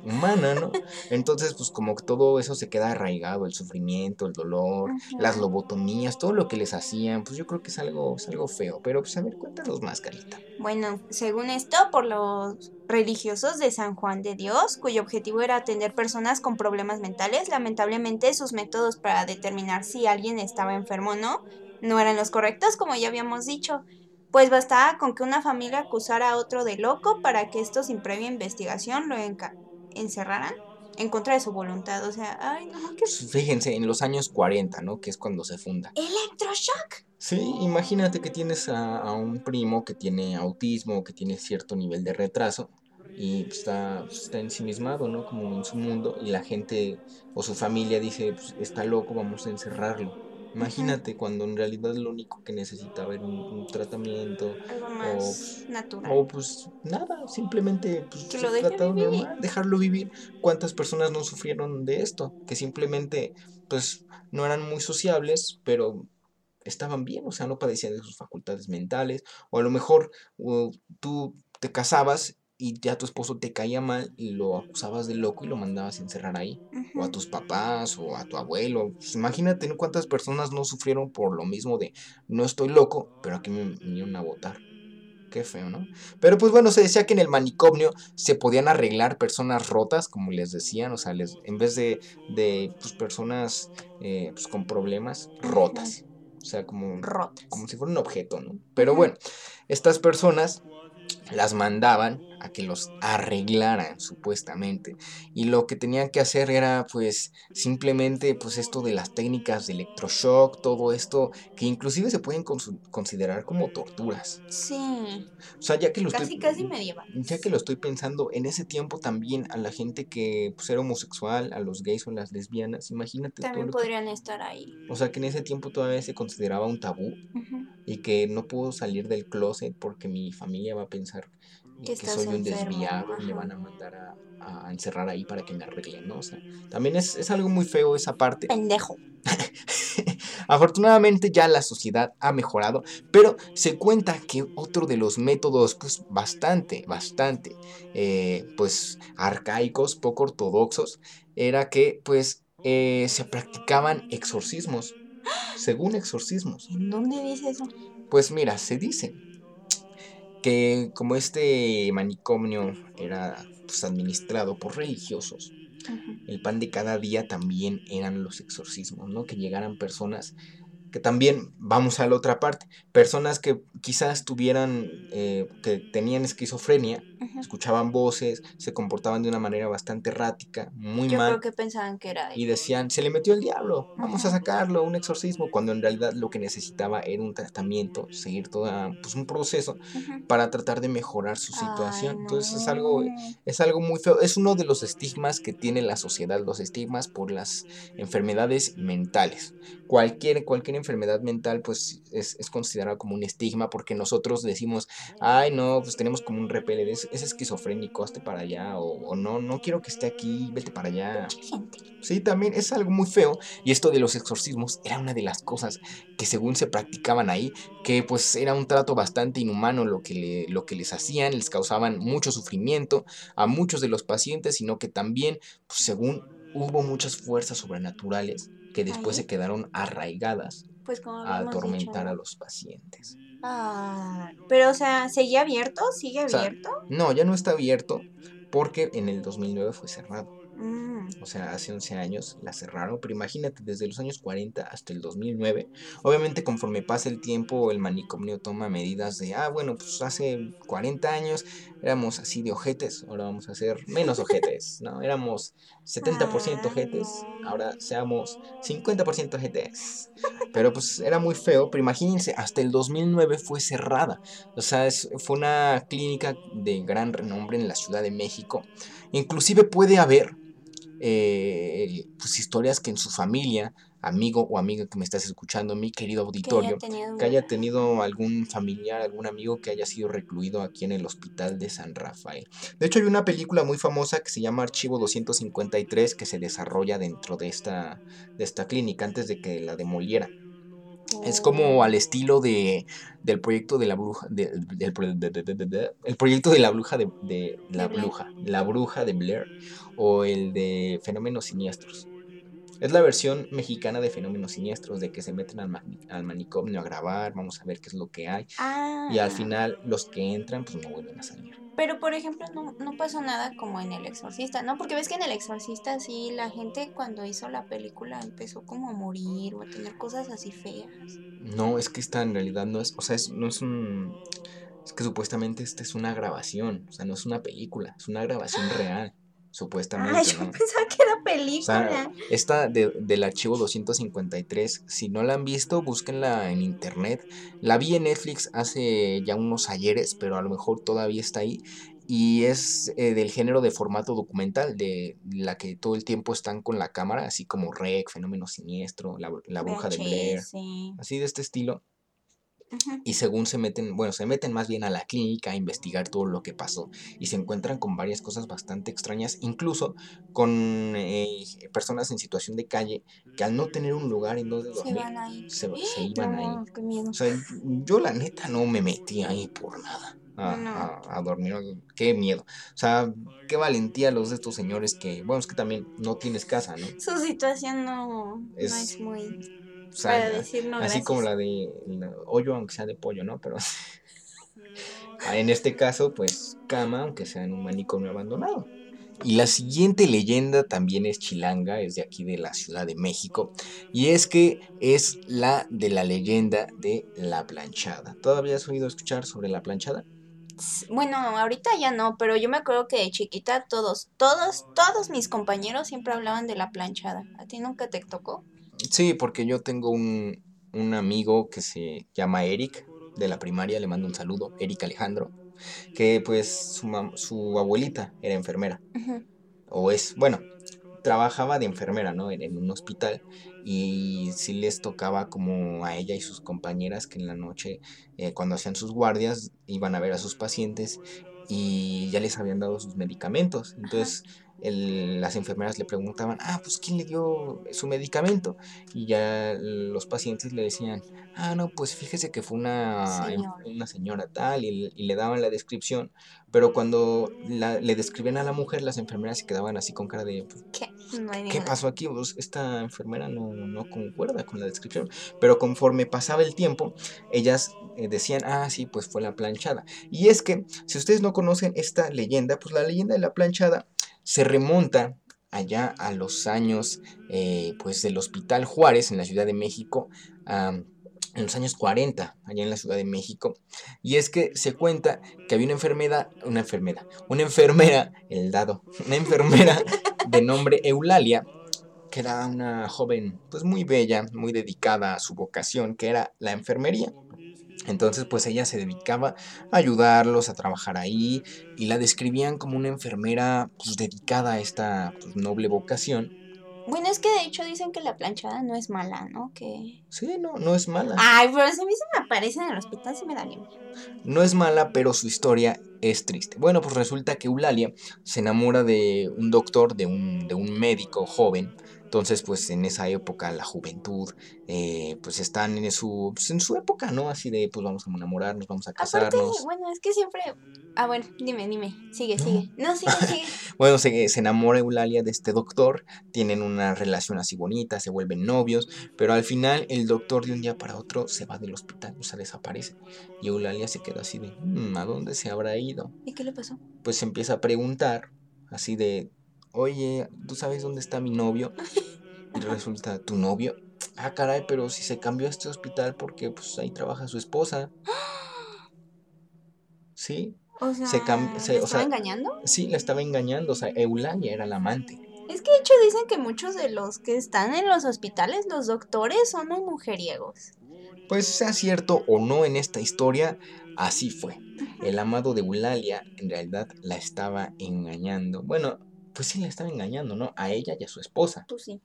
humana, ¿no? Entonces, pues como que todo eso se queda arraigado, el sufrimiento, el dolor, las lobotomías, todo lo que les hacían, pues yo creo que es algo, es algo feo. Pero pues a ver, cuéntanos más, Carita. Bueno, según esto, por los religiosos de San Juan de Dios, cuyo objetivo era atender personas con problemas mentales, lamentablemente sus métodos para determinar si alguien estaba enfermo o no no eran los correctos, como ya habíamos dicho. Pues bastaba con que una familia acusara a otro de loco para que estos sin previa investigación lo encerraran en contra de su voluntad. O sea, ay, no, qué Pues, fíjense, en los años 40, ¿no? Que es cuando se funda. electroshock. Sí, imagínate que tienes a, a un primo que tiene autismo, que tiene cierto nivel de retraso y pues, está, pues, está ensimismado, ¿no? Como en su mundo y la gente o su familia dice, pues, está loco, vamos a encerrarlo. Imagínate cuando en realidad lo único que necesitaba era un, un tratamiento Algo o, más pues, natural. o pues nada, simplemente pues, Que ser lo deje tratado vivir. normal, dejarlo vivir. ¿Cuántas personas no sufrieron de esto? Que simplemente pues no eran muy sociables, pero estaban bien, o sea, no padecían de sus facultades mentales, o a lo mejor uh, tú te casabas y ya tu esposo te caía mal y lo acusabas de loco y lo mandabas a encerrar ahí, o a tus papás, o a tu abuelo. Pues imagínate ¿no? cuántas personas no sufrieron por lo mismo de no estoy loco, pero aquí me vinieron a votar. Qué feo, ¿no? Pero pues bueno, se decía que en el manicomio se podían arreglar personas rotas, como les decían, o sea, les, en vez de, de pues, personas eh, pues, con problemas, rotas. O sea, como, Rotas. como si fuera un objeto, ¿no? Pero bueno, estas personas las mandaban a que los arreglaran supuestamente y lo que tenían que hacer era pues simplemente pues esto de las técnicas de electroshock todo esto que inclusive se pueden considerar como torturas Sí, o sea ya que lo casi, estoy casi medieval. ya que lo estoy pensando, en ese tiempo también a la gente que pues, era homosexual, a los gays o las lesbianas, imagínate todo También que- podrían estar ahí. O sea, que en ese tiempo todavía se consideraba un tabú Ujú. y que no puedo salir del closet porque mi familia va a pensar Que soy un enfermo, desviado y me van a mandar a, a encerrar ahí para que me arreglen, ¿no? O sea, también es, es algo muy feo esa parte. Pendejo. Afortunadamente ya la sociedad ha mejorado, pero se cuenta que otro de los métodos, pues bastante, bastante, eh, pues arcaicos, poco ortodoxos, era que pues eh, se practicaban exorcismos, según exorcismos. ¿En dónde dice eso? Pues mira, se dice que como este manicomio era pues, administrado por religiosos, el pan de cada día también eran los exorcismos, ¿no? Que llegaran personas que también, vamos a la otra parte, personas que quizás tuvieran, eh, que tenían esquizofrenia, Escuchaban voces, se comportaban de una manera bastante errática, muy Yo mal, creo que pensaban que era y decían, se le metió el diablo, vamos a sacarlo, un exorcismo, cuando en realidad lo que necesitaba era un tratamiento, seguir toda, pues un proceso para tratar de mejorar su Ay, situación. Entonces es algo, es algo muy feo. Es uno de los estigmas que tiene la sociedad, los estigmas por las enfermedades mentales. Cualquier, cualquier enfermedad mental pues es, es considerada como un estigma porque nosotros decimos, ay no, pues tenemos como un repele, es, es esquizofrénico, hazte para allá, o, o no, no quiero que esté aquí, vete para allá. Sí, también es algo muy feo. Y esto de los exorcismos era una de las cosas que según se practicaban ahí, que pues era un trato bastante inhumano lo que, le- lo que les hacían, les causaban mucho sufrimiento a muchos de los pacientes, sino que también, pues, según hubo muchas fuerzas sobrenaturales que después se quedaron arraigadas Pues como a dicho, atormentar ¿no? a los pacientes. Ah, pero o sea, ¿seguía abierto? ¿Sigue O sea, abierto? No, ya no está abierto porque en el 2009 fue cerrado. Mm, O sea, hace 11 años la cerraron, pero imagínate, desde los años 40 hasta el 2009, obviamente conforme pasa el tiempo, el manicomio toma medidas de, ah, bueno, pues hace 40 años éramos así de ojetes, ahora vamos a ser menos ojetes, ¿no? Éramos 70% Ay, ojetes, ahora seamos 50% ojetes. Pero pues era muy feo, pero imagínense, hasta el 2009 fue cerrada. O sea, es- fue una clínica de gran renombre en la Ciudad de México. Inclusive puede haber eh, pues historias que en su familia, amigo o amiga que me estás escuchando, mi querido auditorio, que haya tenido algún familiar, algún amigo que haya sido recluido aquí en el hospital de San Rafael. De hecho, hay una película muy famosa que se llama Archivo 253 que se desarrolla dentro de esta, de esta clínica antes de que la demoliera. Es como al estilo de del proyecto de la bruja del, el proyecto de la bruja de, de la bruja, la bruja de Blair o el de fenómenos siniestros. Es la versión mexicana de fenómenos siniestros, de que se meten al, al manicomio a grabar, vamos a ver qué es lo que hay. Y al ah. final los que entran pues no vuelven a salir. Pero por ejemplo no, no pasó nada como en El Exorcista, ¿no? Porque ves que en El Exorcista sí la gente cuando hizo la película empezó como a morir o a tener cosas así feas. No, es que esta en realidad no es, o sea, es, no es un... Es que supuestamente esta es una grabación, o sea, no es una película, es una grabación real supuestamente. Yo pensaba que era película. esta de, del archivo 253, si no la han visto, búsquenla en internet. La vi en Netflix hace ya unos ayeres, pero a lo mejor todavía está ahí. Y es eh, del género de formato documental, de la que todo el tiempo están con la cámara, así como Rec, Fenómeno Siniestro, La, la Bruja de Blair, así de este estilo. Y según se meten, bueno, se meten más bien a la clínica a investigar todo lo que pasó y se encuentran con varias cosas bastante extrañas, incluso con eh, personas en situación de calle que al no tener un lugar en donde dormir, se, iban ahí. O sea, yo la neta no me metí ahí por nada. A, dormir. Qué miedo. O sea, qué valentía los de estos señores que, bueno, es que también no tienes casa, ¿no? Su situación no es muy así como la de hoyo aunque sea de pollo, ¿no? Pero en este caso, pues cama aunque sea en un manicomio abandonado. Y la siguiente leyenda también es chilanga, es de aquí de la Ciudad de México, y es que es la de la leyenda de la planchada. ¿Todavía has oído escuchar sobre la planchada? Bueno, ahorita ya no, pero yo me acuerdo que de chiquita todos, todos, todos mis compañeros siempre hablaban de la planchada. ¿A ti nunca te tocó? Sí, porque yo tengo un, amigo que se llama Eric, de la primaria, le mando un saludo, Eric Alejandro, que pues su, su abuelita era enfermera. O es, bueno, trabajaba de enfermera, ¿no? En, un hospital y sí les tocaba como a ella y sus compañeras que en la noche, eh, cuando hacían sus guardias, iban a ver a sus pacientes y ya les habían dado sus medicamentos. Entonces las enfermeras le preguntaban, ah, pues ¿quién le dio su medicamento? Y ya los pacientes le decían, ah, no, pues fíjese que fue una, una señora tal y, le daban la descripción, pero cuando le describían a la mujer, las enfermeras se quedaban así con cara de, pues, ¿qué? ¿Qué pasó aquí? Pues, esta enfermera no, no, concuerda con la descripción, pero conforme pasaba el tiempo, ellas eh, decían, ah, sí, pues fue la planchada. Y es que, si ustedes no conocen esta leyenda, pues la leyenda de la planchada se remonta allá a los años eh, pues del Hospital Juárez en la Ciudad de México, en los años 40, allá en la Ciudad de México. Y es que se cuenta que había una enfermedad, una enfermedad, una enfermera, el dado, una enfermera de nombre Eulalia, que era una joven pues muy bella, muy dedicada a su vocación, que era la enfermería. Entonces, pues ella se dedicaba a ayudarlos a trabajar ahí y la describían como una enfermera pues, dedicada a esta pues, noble vocación. Bueno, es que de hecho dicen que la planchada no es mala, ¿no? Que... Sí, no, no es mala. Ay, pero si a mí se me aparece en el hospital, se me da miedo. No es mala, pero su historia es triste. Bueno, pues resulta que Eulalia se enamora de un doctor, de un, de un médico joven, entonces, pues en esa época, la juventud, eh, pues están en su, pues, en su época, ¿no? Así de, pues vamos a enamorarnos, vamos a casarnos. Aparte, bueno, es que siempre... Ah, bueno, dime, dime, sigue, sigue. No, sigue, sigue. bueno, se, se, enamora Eulalia de este doctor, tienen una relación así bonita, se vuelven novios, pero al final el doctor de un día para otro se va del hospital, o sea, desaparece. Y Eulalia se queda así de, mm, ¿a dónde se habrá ido? ¿Y qué le pasó? Pues se empieza a preguntar, así de, oye, ¿tú sabes dónde está mi novio? Y resulta, ¿tu novio? Ah, caray, pero si se cambió a este hospital porque pues ahí trabaja su esposa. Sí. O sea, se, estaba engañando? Sí, la estaba engañando. O sea, Eulalia era la amante. Es que de hecho dicen que muchos de los que están en los hospitales, los doctores, son muy mujeriegos. Pues sea cierto o no en esta historia, así fue. El amado de Eulalia en realidad la estaba engañando. Bueno, pues sí, la estaba engañando, ¿no? A ella y a su esposa. Sí.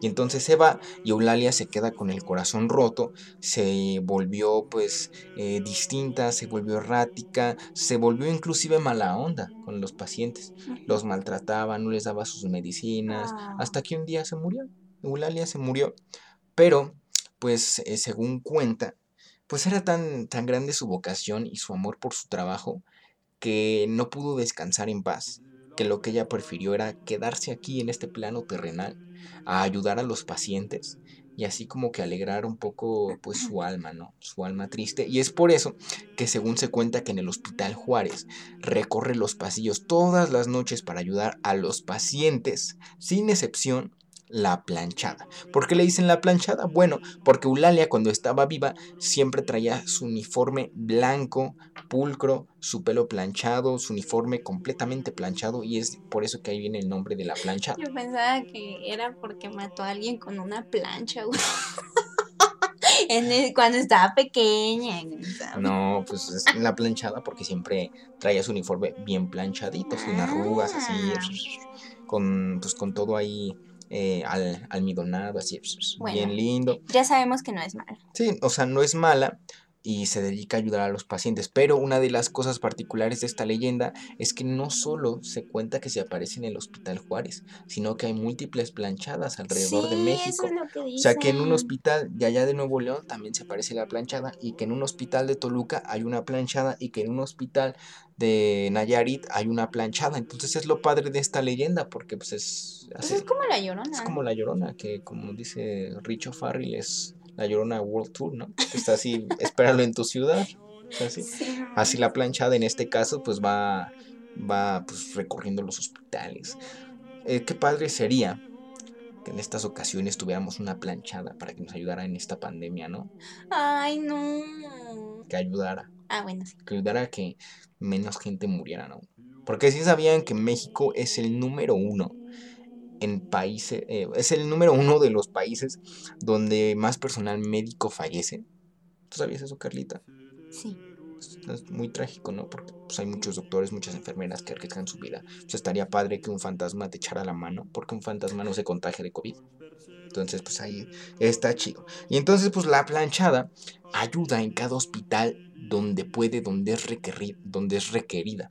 Y entonces se va y Eulalia se queda con el corazón roto, se volvió pues eh, distinta, se volvió errática, se volvió inclusive mala onda con los pacientes. Los maltrataba, no les daba sus medicinas, Ah. hasta que un día se murió. Eulalia se murió. Pero, pues eh, según cuenta, pues era tan, tan grande su vocación y su amor por su trabajo que no pudo descansar en paz, que lo que ella prefirió era quedarse aquí en este plano terrenal a ayudar a los pacientes y así como que alegrar un poco pues su alma, ¿no? Su alma triste. Y es por eso que según se cuenta que en el Hospital Juárez recorre los pasillos todas las noches para ayudar a los pacientes, sin excepción, la planchada. ¿Por qué le dicen la planchada? Bueno, porque Eulalia cuando estaba viva siempre traía su uniforme blanco, pulcro, su pelo planchado, su uniforme completamente planchado y es por eso que ahí viene el nombre de la planchada. Yo pensaba que era porque mató a alguien con una plancha, güey. En el- cuando estaba pequeña. ¿sabes? No, pues es la planchada porque siempre traía su uniforme bien planchadito, sin arrugas, así, con, pues, con todo ahí eh, al, almidonado, así, Bueno. bien lindo. Ya sabemos que no es malo. Sí, o sea, no es mala y se dedica a ayudar a los pacientes, pero una de las cosas particulares de esta leyenda es que no solo se cuenta que se aparece en el Hospital Juárez, sino que hay múltiples planchadas alrededor de México. Eso es lo que O sea que en un hospital de allá de Nuevo León también se aparece la planchada y que en un hospital de Toluca hay una planchada y que en un hospital de Nayarit hay una planchada. Entonces es lo padre de esta leyenda porque pues es, Pues así- es como la llorona. es como la Llorona, que como dice Richo Farrell es la Llorona World Tour, ¿no? Está así, espéralo en tu ciudad. Sí. Así la planchada en este caso pues va, va pues recorriendo los hospitales. Eh, qué padre sería que en estas ocasiones tuviéramos una planchada para que nos ayudara en esta pandemia, ¿no? Ay, no. Que ayudara, Ah, bueno, sí. que ayudara a que menos gente muriera, ¿no? Porque sí sabían que México es el número uno en países, eh, es el número uno de los países donde más personal médico fallece. ¿Tú sabías eso, Carlita? Sí. Es, muy trágico, ¿no? Porque pues, hay muchos doctores, muchas enfermeras que arriesgan su vida. Pues estaría padre que un fantasma te echara la mano, porque un fantasma no se contagia de COVID. Entonces, pues ahí está chido. Y entonces, pues la planchada ayuda en cada hospital donde puede, donde es, requerir, donde es requerida.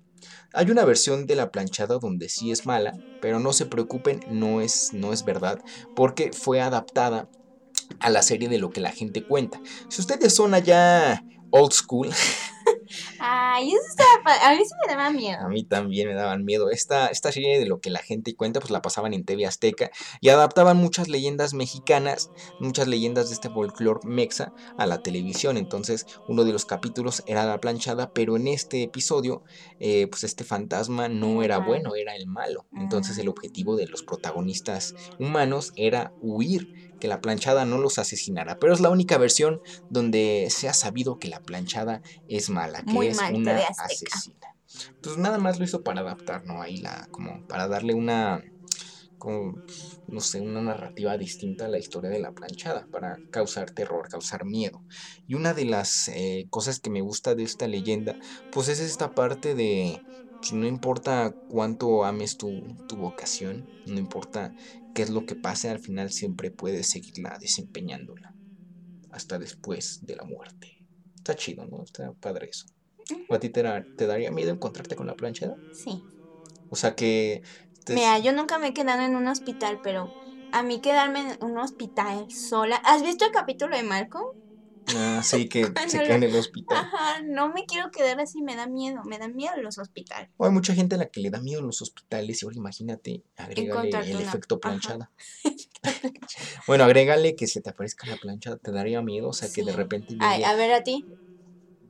Hay una versión de la planchada donde sí es mala, pero no se preocupen, no es, no es verdad, porque fue adaptada a la serie de lo que la gente cuenta. Si ustedes son allá old school, Ay, eso estaba pa- A mí sí me daba miedo. A mí también me daban miedo. Esta, esta serie de lo que la gente cuenta, pues la pasaban en TV Azteca y adaptaban muchas leyendas mexicanas, muchas leyendas de este folclore mexa a la televisión. Entonces, uno de los capítulos era la planchada, pero en este episodio, eh, pues este fantasma no era bueno, era el malo. Entonces, el objetivo de los protagonistas humanos era huir, que la planchada no los asesinara. Pero es la única versión donde se ha sabido que la planchada es mala, que Muy es mal, una asesina. Pues nada más lo hizo para adaptar, ¿no? Ahí la, como para darle una, como, no sé, una narrativa distinta a la historia de la planchada, para causar terror, causar miedo. Y una de las eh, cosas que me gusta de esta leyenda, pues es esta parte de, no importa cuánto ames tu, tu vocación, no importa qué es lo que pase, al final siempre puedes seguirla desempeñándola, hasta después de la muerte. Está chido, ¿no? Está padre eso. ¿O a ti te, da- te daría miedo encontrarte con la planchada? Sí. O sea que... te- Mira, yo nunca me he quedado en un hospital, pero a mí quedarme en un hospital sola. ¿Has visto el capítulo de Malcolm? Ah, sí, que se queda en el hospital. Ajá, no me quiero quedar así, me da miedo, me da miedo los hospitales. O hay mucha gente a la que le da miedo los hospitales y ahora imagínate, agrégale el una- efecto planchada. bueno, agrégale que se te aparezca la planchada, te daría miedo, o sea que de repente Ay, a ver, a ti.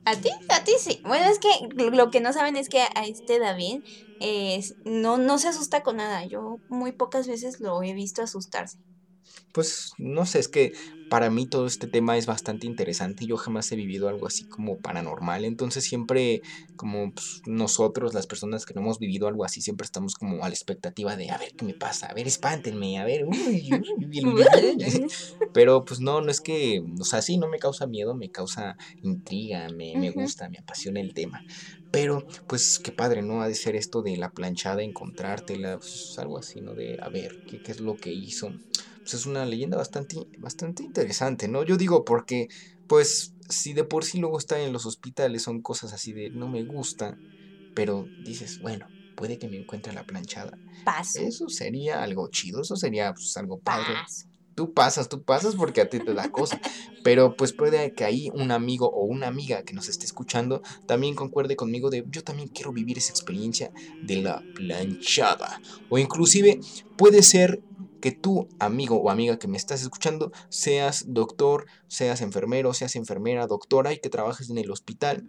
¿A ti? A ti sí. Bueno, es que lo que no saben es que a este David eh, no, no se asusta con nada. Yo muy pocas veces lo he visto asustarse. Pues no sé, es que para mí todo este tema es bastante interesante. Yo jamás he vivido algo así como paranormal. Entonces siempre, como pues, nosotros, las personas que no hemos vivido algo así, siempre estamos como a la expectativa de a ver qué me pasa, a ver, espántenme, a ver, uy, uy, uy, uy, uy". Pero pues no, no es que, o sea, sí, no me causa miedo, me causa intriga, me, me gusta, me apasiona el tema. Pero, pues, qué padre, ¿no? Ha de ser esto de la planchada, encontrártela, pues, algo así, ¿no? De, a ver, ¿qué, qué es lo que hizo? Pues es una leyenda bastante, bastante interesante, ¿no? Yo digo porque, pues, si de por sí luego está en los hospitales, son cosas así de, no me gusta, pero dices, bueno, puede que me encuentre la planchada. Paso. Eso sería algo chido, eso sería pues, algo padre. Paso. Tú pasas, tú pasas porque a ti te da cosa. Pero pues puede que ahí un amigo o una amiga que nos esté escuchando también concuerde conmigo de yo también quiero vivir esa experiencia de la planchada. O inclusive puede ser que tú, amigo o amiga que me estás escuchando, seas doctor, seas enfermero, seas enfermera, doctora y que trabajes en el hospital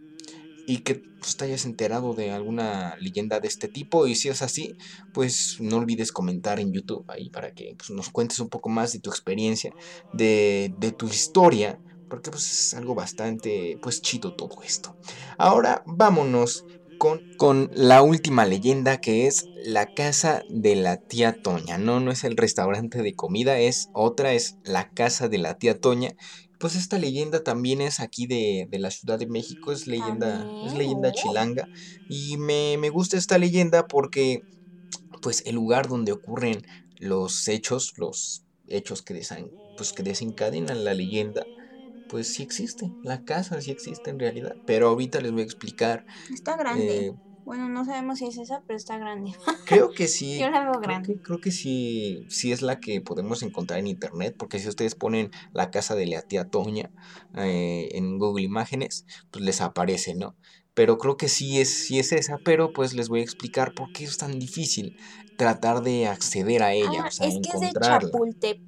y que pues, te hayas enterado de alguna leyenda de este tipo y si es así, pues no olvides comentar en YouTube ahí para que pues, nos cuentes un poco más de tu experiencia, de, de tu historia, porque pues es algo bastante pues chido todo esto. Ahora vámonos con, con, la última leyenda que es la casa de la tía Toña. No, no es el restaurante de comida, es otra, es la casa de la tía Toña pues esta leyenda también es aquí de, de la Ciudad de México, es leyenda, es leyenda chilanga. Y me, me, gusta esta leyenda porque pues el lugar donde ocurren los hechos, los hechos que, pues, que desencadenan la leyenda, pues sí existe, la casa sí existe en realidad. Pero ahorita les voy a explicar. Está grande. Eh, bueno, no sabemos si es esa, pero está grande. Creo que sí. Yo la veo creo grande. Que, creo que sí, sí es la que podemos encontrar en internet, porque si ustedes ponen la casa de la tía Toña eh, en Google Imágenes, pues les aparece, ¿no? Pero creo que sí es, sí es esa, pero pues les voy a explicar por qué es tan difícil tratar de acceder a ella, Ah, o sea, es que es de. Chapultepec.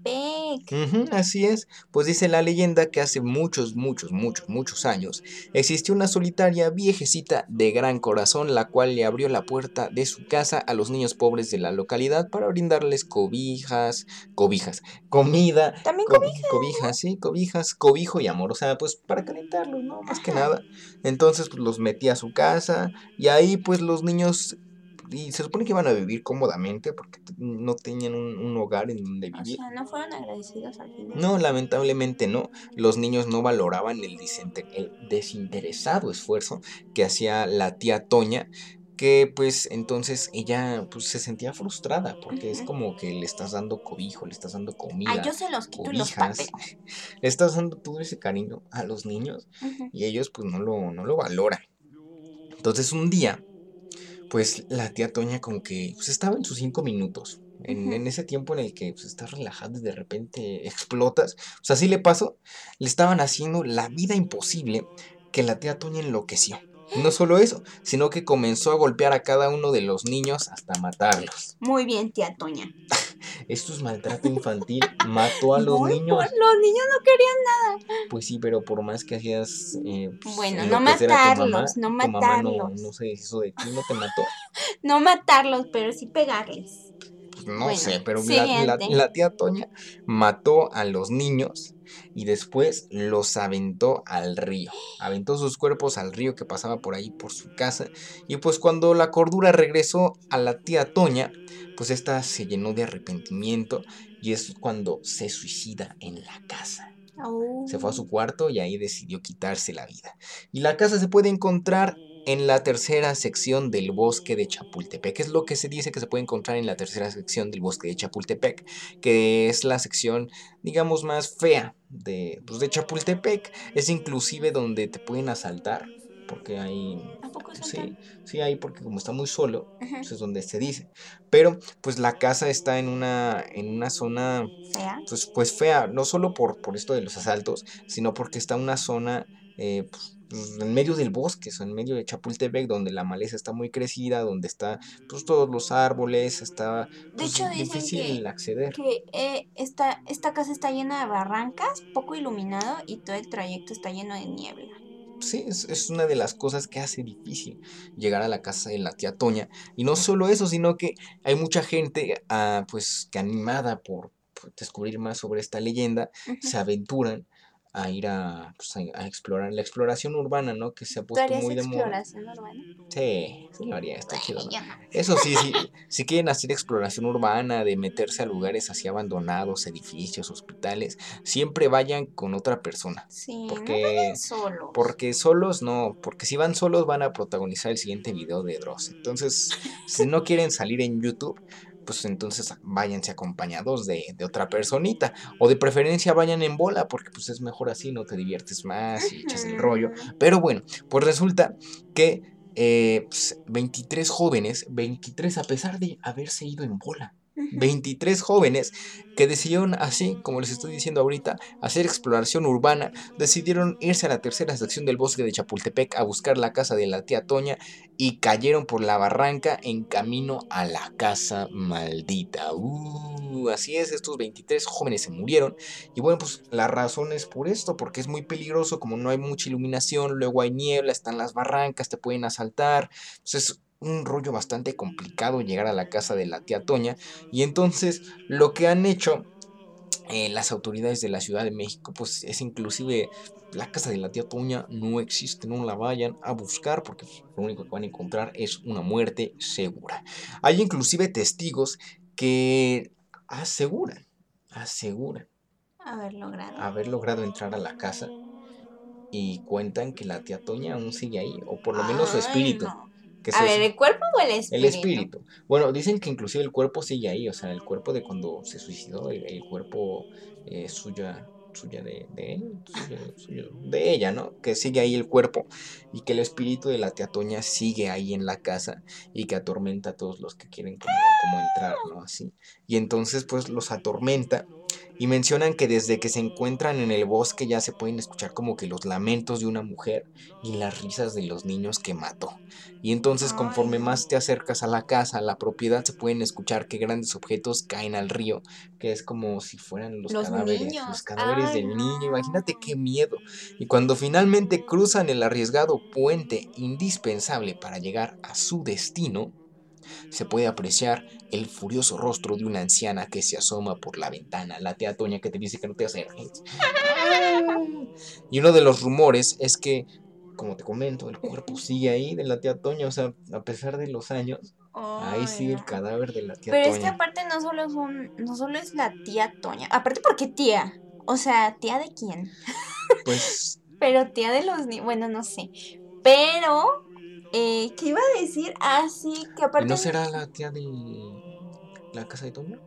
Así es, pues dice la leyenda que hace muchos, muchos, muchos, muchos años existió una solitaria viejecita de gran corazón la cual le abrió la puerta de su casa a los niños pobres de la localidad para brindarles cobijas, cobijas, comida, También co- cobijas, sí, cobijas, cobijo y amor, o sea, pues para calentarlos, ¿no? Más que nada. Entonces, pues los metía a su casa y ahí pues los niños y se supone que iban a vivir cómodamente porque no tenían un, un hogar en donde O vivir. sea, no fueron agradecidos al final. No, lamentablemente no. Los niños no valoraban el, el desinteresado esfuerzo que hacía la tía Toña, que pues entonces ella pues se sentía frustrada porque es como que le estás dando cobijo, le estás dando comida, Ay, yo se los quito y los le estás dando todo ese cariño a los niños y ellos pues no lo, no lo valoran. Entonces un día, pues la tía Toña como que pues, estaba en sus cinco minutos. En, ese tiempo en el que pues, estás relajado y de repente explotas. O sea, así le pasó. Le estaban haciendo la vida imposible que la tía Toña enloqueció. No solo eso, sino que comenzó a golpear a cada uno de los niños hasta matarlos. Muy bien, tía Toña. Esto es maltrato infantil. Mató a los niños. por- Los niños no querían. Pues sí, pero por más que hacías. eh, pues, Bueno, no mamá, matarlos, no mamá no, matarlos. no se deshizo de ti, no te mató. No matarlos, pero sí pegarles. Pues no Bueno, sé, pero la, la- siguiente. la tía Toña mató a los niños y después los aventó al río. Aventó sus cuerpos al río que pasaba por ahí por su casa. Y pues cuando la cordura regresó a la tía Toña, pues esta se llenó de arrepentimiento y es cuando se suicida en la casa. Oh. Se fue a su cuarto y ahí decidió quitarse la vida. Y la casa se puede encontrar en la tercera sección del bosque de Chapultepec. Es lo que se dice que se puede encontrar en la tercera sección del bosque de Chapultepec, que es la sección, digamos, más fea de, pues, de Chapultepec. Es inclusive donde te pueden asaltar, porque hay... ¿A poco son Sí, sí, ahí porque como está muy solo, pues es donde se dice. Pero pues la casa está en una, en una zona fea? pues, pues fea, no solo por, por esto de los asaltos, sino porque está una zona eh, pues, en medio del bosque, o sea, en medio de Chapultepec, donde la maleza está muy crecida, donde está pues todos los árboles, está De pues, hecho, dicen difícil que, acceder. que eh, esta, esta casa está llena de barrancas, poco iluminado y todo el trayecto está lleno de niebla. Sí, es, es una de las cosas que hace difícil llegar a la casa de la tía Toña. Y no solo eso, sino que hay mucha gente ah, pues que animada por, por descubrir más sobre esta leyenda, se aventuran a ir a, pues, a, explorar la exploración urbana, ¿no? Que se ha puesto muy de moda. exploración urbana? Sí, sí lo haría, está chido. Eso sí, sí, si quieren hacer exploración urbana, de meterse a lugares así abandonados, edificios, hospitales, siempre vayan con otra persona. Sí, porque, no solos. Porque solos no, porque si van solos van a protagonizar el siguiente video de Dross. Entonces, si no quieren salir en YouTube, pues entonces váyanse acompañados de, otra personita. O de preferencia vayan en bola, porque pues es mejor así, no te diviertes más y echas el rollo. Pero bueno, pues resulta que 23 eh, jóvenes, 23 a pesar de haberse ido en bola, 23 jóvenes que decidieron, así como les estoy diciendo ahorita, hacer exploración urbana, decidieron irse a la tercera sección del bosque de Chapultepec a buscar la casa de la tía Toña y cayeron por la barranca en camino a la casa maldita. Uh, así es, estos 23 jóvenes se murieron. Y bueno, pues la razón es por esto, porque es muy peligroso, como no hay mucha iluminación, luego hay niebla, están las barrancas, te pueden asaltar. Entonces un rollo bastante complicado llegar a la casa de la tía Toña. Y entonces lo que han hecho eh, las autoridades de la Ciudad de México, pues es inclusive la casa de la tía Toña no existe, no la vayan a buscar porque lo único que van a encontrar es una muerte segura. Hay inclusive testigos que aseguran, aseguran haber logrado. haber logrado entrar a la casa y cuentan que la tía Toña aún sigue ahí, o por lo menos su espíritu a ver, ¿el cuerpo o el espíritu? El espíritu. Bueno, dicen que inclusive el cuerpo sigue ahí, o sea, el cuerpo de cuando se suicidó, el, cuerpo eh, suya, suya de, de él, de ella, ¿no? Que sigue ahí el cuerpo y que el espíritu de la teatoña sigue ahí en la casa y que atormenta a todos los que quieren como, como entrar, ¿no? Así. Y entonces pues los atormenta y mencionan que desde que se encuentran en el bosque ya se pueden escuchar como que los lamentos de una mujer y las risas de los niños que mató. Y entonces conforme más te acercas a la casa, a la propiedad, se pueden escuchar que grandes objetos caen al río, que es como si fueran los, cadáveres, los cadáveres del niño. Imagínate qué miedo. Y cuando finalmente cruzan el arriesgado puente indispensable para llegar a su destino, se puede apreciar el furioso rostro de una anciana que se asoma por la ventana, la tía Toña que te dice que no te acerques. Y uno de los rumores es que, como te comento, el cuerpo sigue ahí de la tía Toña, o sea, a pesar de los años, ahí sigue el cadáver de la tía Toña. Pero es que aparte no solo, son, no solo es la tía Toña, aparte porque tía, o sea, tía de quién. Pues... Pero tía de los niños, bueno, no sé. Pero eh, ¿Qué iba a decir? Ah, sí, que aparte. ¿No será la tía de la casa de Toño?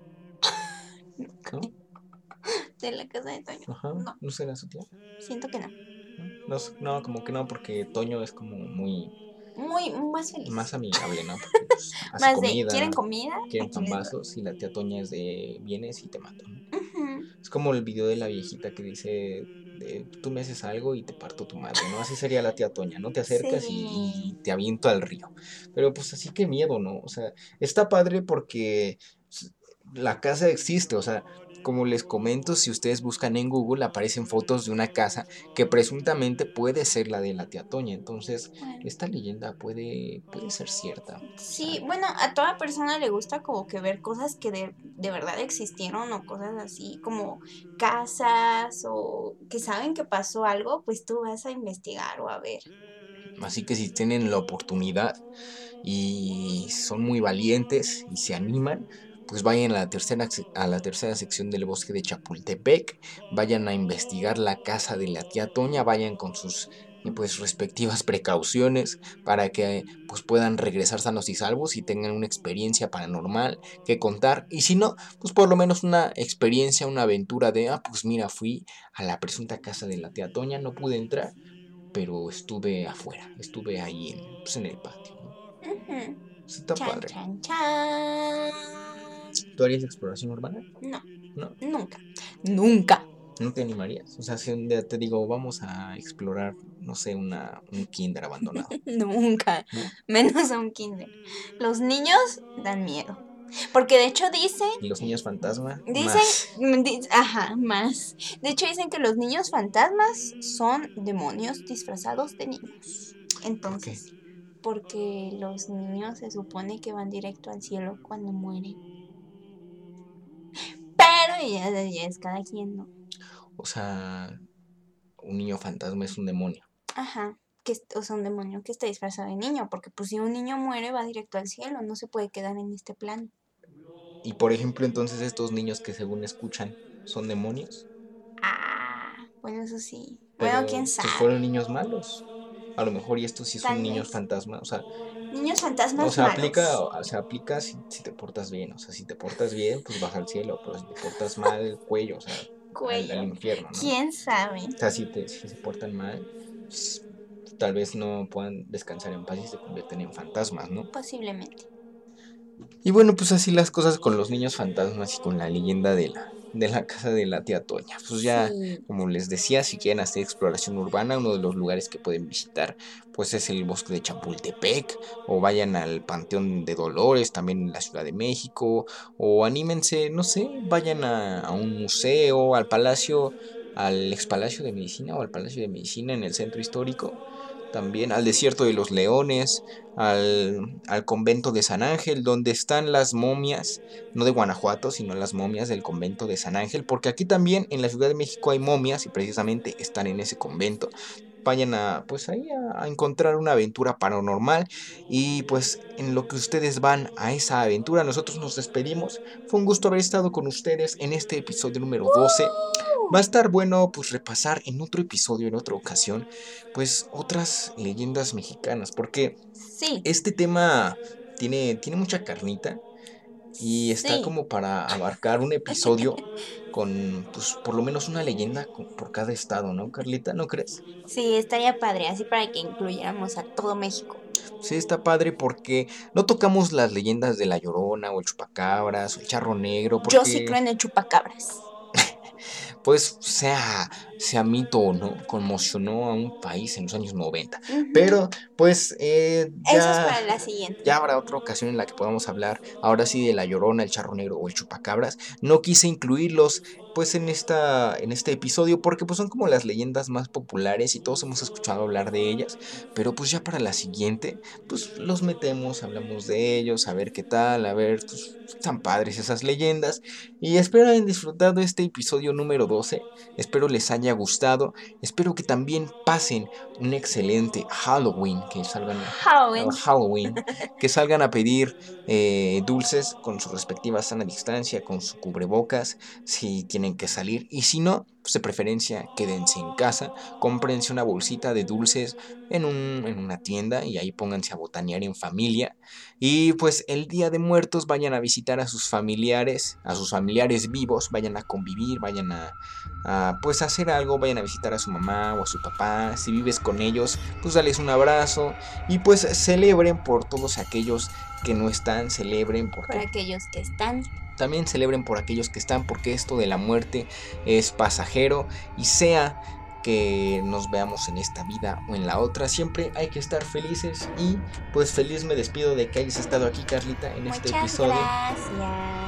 ¿No? De la casa de Toño. Ajá. No. ¿No será su tía? Siento que no. no. No, como que no, porque Toño es como muy. Muy, más feliz. Más amigable, ¿no? Porque, pues, hace más comida, de, ¿quieren comida? Quieren pambazos y la tía Toña es de vienes y te mato. Es como el video de la viejita que dice tú me haces algo y te parto tu madre, ¿no? Así sería la tía Toña, ¿no? Te acercas y, te aviento al río. Pero pues así que miedo, ¿no? O sea, está padre porque la casa existe, o sea, como les comento, si ustedes buscan en Google aparecen fotos de una casa que presuntamente puede ser la de la tía Toña. Entonces, esta leyenda puede, puede ser cierta. Sí, bueno, a toda persona le gusta como que ver cosas que de, de verdad existieron o cosas así como casas o que saben que pasó algo, pues tú vas a investigar o a ver. Así que si tienen la oportunidad y son muy valientes y se animan, pues vayan a la tercera, a la tercera sección del bosque de Chapultepec, vayan a investigar la casa de la tía Toña, vayan con sus pues respectivas precauciones para que pues puedan regresar sanos y salvos y tengan una experiencia paranormal que contar. Y si no pues por lo menos una experiencia una aventura de ah pues mira fui a la presunta casa de la tía Toña no pude entrar pero estuve afuera estuve ahí en, pues, en el patio está padre ¿Tú harías exploración urbana? No. ¿No? Nunca. Nunca. ¿No te animarías? O sea, si un día te digo, vamos a explorar, no sé, una, un kinder abandonado. Nunca. Menos a un kinder. Los niños dan miedo. Porque de hecho dicen... ¿Y los niños fantasma? Dicen... ajá, más. De hecho dicen que los niños fantasmas son demonios disfrazados de niños. Entonces... Porque los niños se supone que van directo al cielo cuando mueren. Pero ya, es cada quien, ¿no? O sea, un niño fantasma es un demonio. Ajá, que, o sea, un demonio que está disfrazado de niño, porque pues si un niño muere va directo al cielo, no se puede quedar en este plano. Y por ejemplo, entonces estos niños que según escuchan son demonios. Ah, bueno, eso sí. Pero, bueno, quién pues, sabe. fueron niños malos. A lo mejor y estos sí son Tal niños vez. fantasma. O sea, Niños fantasmas o sea malos. aplica, o sea, aplica si, si te portas bien. O sea, si te portas bien, pues baja al cielo. Pero si te portas mal, cuello, o sea, al, Cuello. al infierno, ¿no? ¿Quién sabe? O sea, si, te, si se portan mal, pues, tal vez no puedan descansar en paz y se convierten en fantasmas, ¿no? Posiblemente. Y bueno, pues así las cosas con los niños fantasmas y con la leyenda de la, de la casa de la tía Toña. Pues ya, Sí. como les decía, si quieren hacer exploración urbana, uno de los lugares que pueden visitar, pues es el bosque de Chapultepec, o vayan al Panteón de Dolores, también en la Ciudad de México, o anímense, no sé, vayan a, a un museo, al Palacio, al ex Palacio de Medicina o al Palacio de Medicina en el centro histórico también al desierto de los leones, al, al convento de San Ángel, donde están las momias, no de Guanajuato, sino las momias del convento de San Ángel, porque aquí también en la Ciudad de México hay momias y precisamente están en ese convento. Vayan a, pues ahí a, a encontrar una aventura paranormal y pues en lo que ustedes van a esa aventura, nosotros nos despedimos. Fue un gusto haber estado con ustedes en este episodio número 12. Va a estar bueno pues repasar en otro episodio, en otra ocasión, pues otras leyendas mexicanas, porque Sí. este tema tiene, tiene mucha carnita y está Sí. como para abarcar un episodio con pues por lo menos una leyenda por cada estado, ¿no, Carlita? ¿No crees? Sí, estaría padre, así para que incluyéramos a todo México. Sí, está padre porque no tocamos las leyendas de la Llorona o el Chupacabras o el Charro Negro, porque Yo sí creo en el chupacabras. pues sea, sea mito o no, conmocionó a un país en los años 90. Ujú. Pero pues eh, Eso es ya... para la siguiente. Ya habrá otra ocasión en la que podamos hablar ahora sí de la Llorona, el Charro Negro o el Chupacabras. No quise incluirlos pues en esta en este episodio porque pues son como las leyendas más populares y todos hemos escuchado hablar de ellas, pero pues ya para la siguiente pues los metemos, hablamos de ellos, a ver qué tal, a ver pues, están padres esas leyendas y espero hayan disfrutado este episodio número 12. Espero les haya gustado, espero que también pasen un excelente Halloween, que salgan Halloween. al Halloween, que salgan a pedir eh, dulces con su respectiva sana distancia, con su cubrebocas, si tienen que salir, y si no, pues de preferencia quédense en casa, cómprense una bolsita de dulces en, un, en una tienda y ahí pónganse a botanear en familia, y pues el día de muertos vayan a visitar a sus familiares, a sus familiares vivos, vayan a convivir, vayan a, a, pues hacer algo, vayan a visitar a su mamá o a su papá, si vives con ellos, pues dales un abrazo, y pues celebren por todos aquellos que no están, celebren por aquellos que están. también celebren por aquellos que están, porque esto de la muerte es pasajero y sea que nos veamos en esta vida o en la otra, siempre hay que estar felices y pues feliz me despido de que hayas estado aquí Carlita en este episodio. gracias.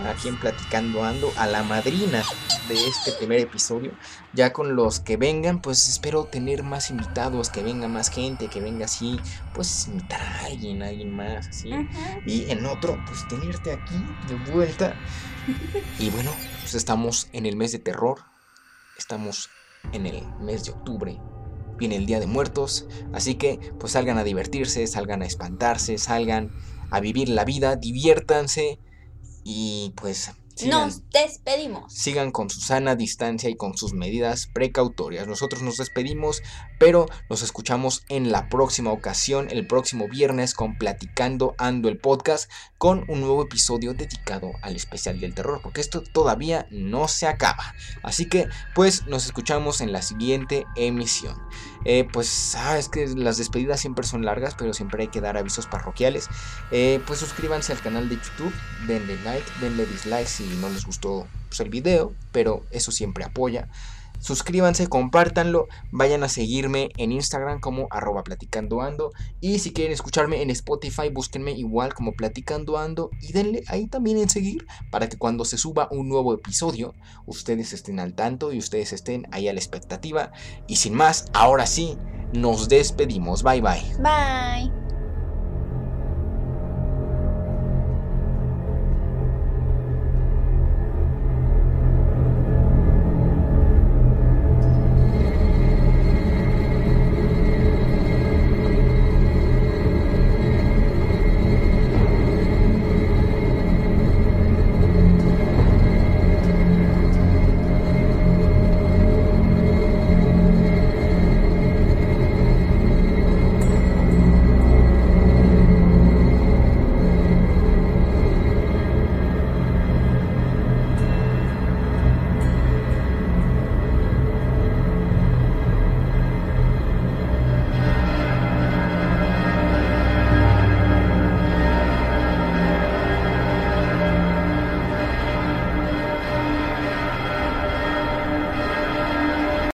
Aquí en Platicando Ando, a la madrina de este primer episodio. Ya con los que vengan, pues espero tener más invitados, que venga más gente, que venga así, pues invitar a alguien, a alguien más, así. Y en otro, pues tenerte aquí de vuelta. Y bueno, pues estamos en el mes de terror. Estamos en el mes de octubre. Viene el Día de Muertos. Así que pues salgan a divertirse, salgan a espantarse, salgan a vivir la vida, diviértanse. Y pues sigan, Nos despedimos. sigan con su sana distancia y con sus medidas precautorias. Nosotros nos despedimos, pero nos escuchamos en la próxima ocasión, el próximo viernes, con Platicando Ando el podcast, con un nuevo episodio dedicado al especial del terror, porque esto todavía no se acaba. Así que, pues, nos escuchamos en la siguiente emisión. Eh, pues, ah, es que las despedidas siempre son largas, pero siempre hay que dar avisos parroquiales. Eh, pues suscríbanse al canal de YouTube, denle like, denle dislike si no les gustó pues, el video, pero eso siempre apoya. Suscríbanse, compártanlo, vayan a seguirme en Instagram como arroba platicando ando y si quieren escucharme en Spotify búsquenme igual como platicando ando y denle ahí también en seguir para que cuando se suba un nuevo episodio ustedes estén al tanto y ustedes estén ahí a la expectativa y sin más, ahora sí, nos despedimos, bye bye. Bye.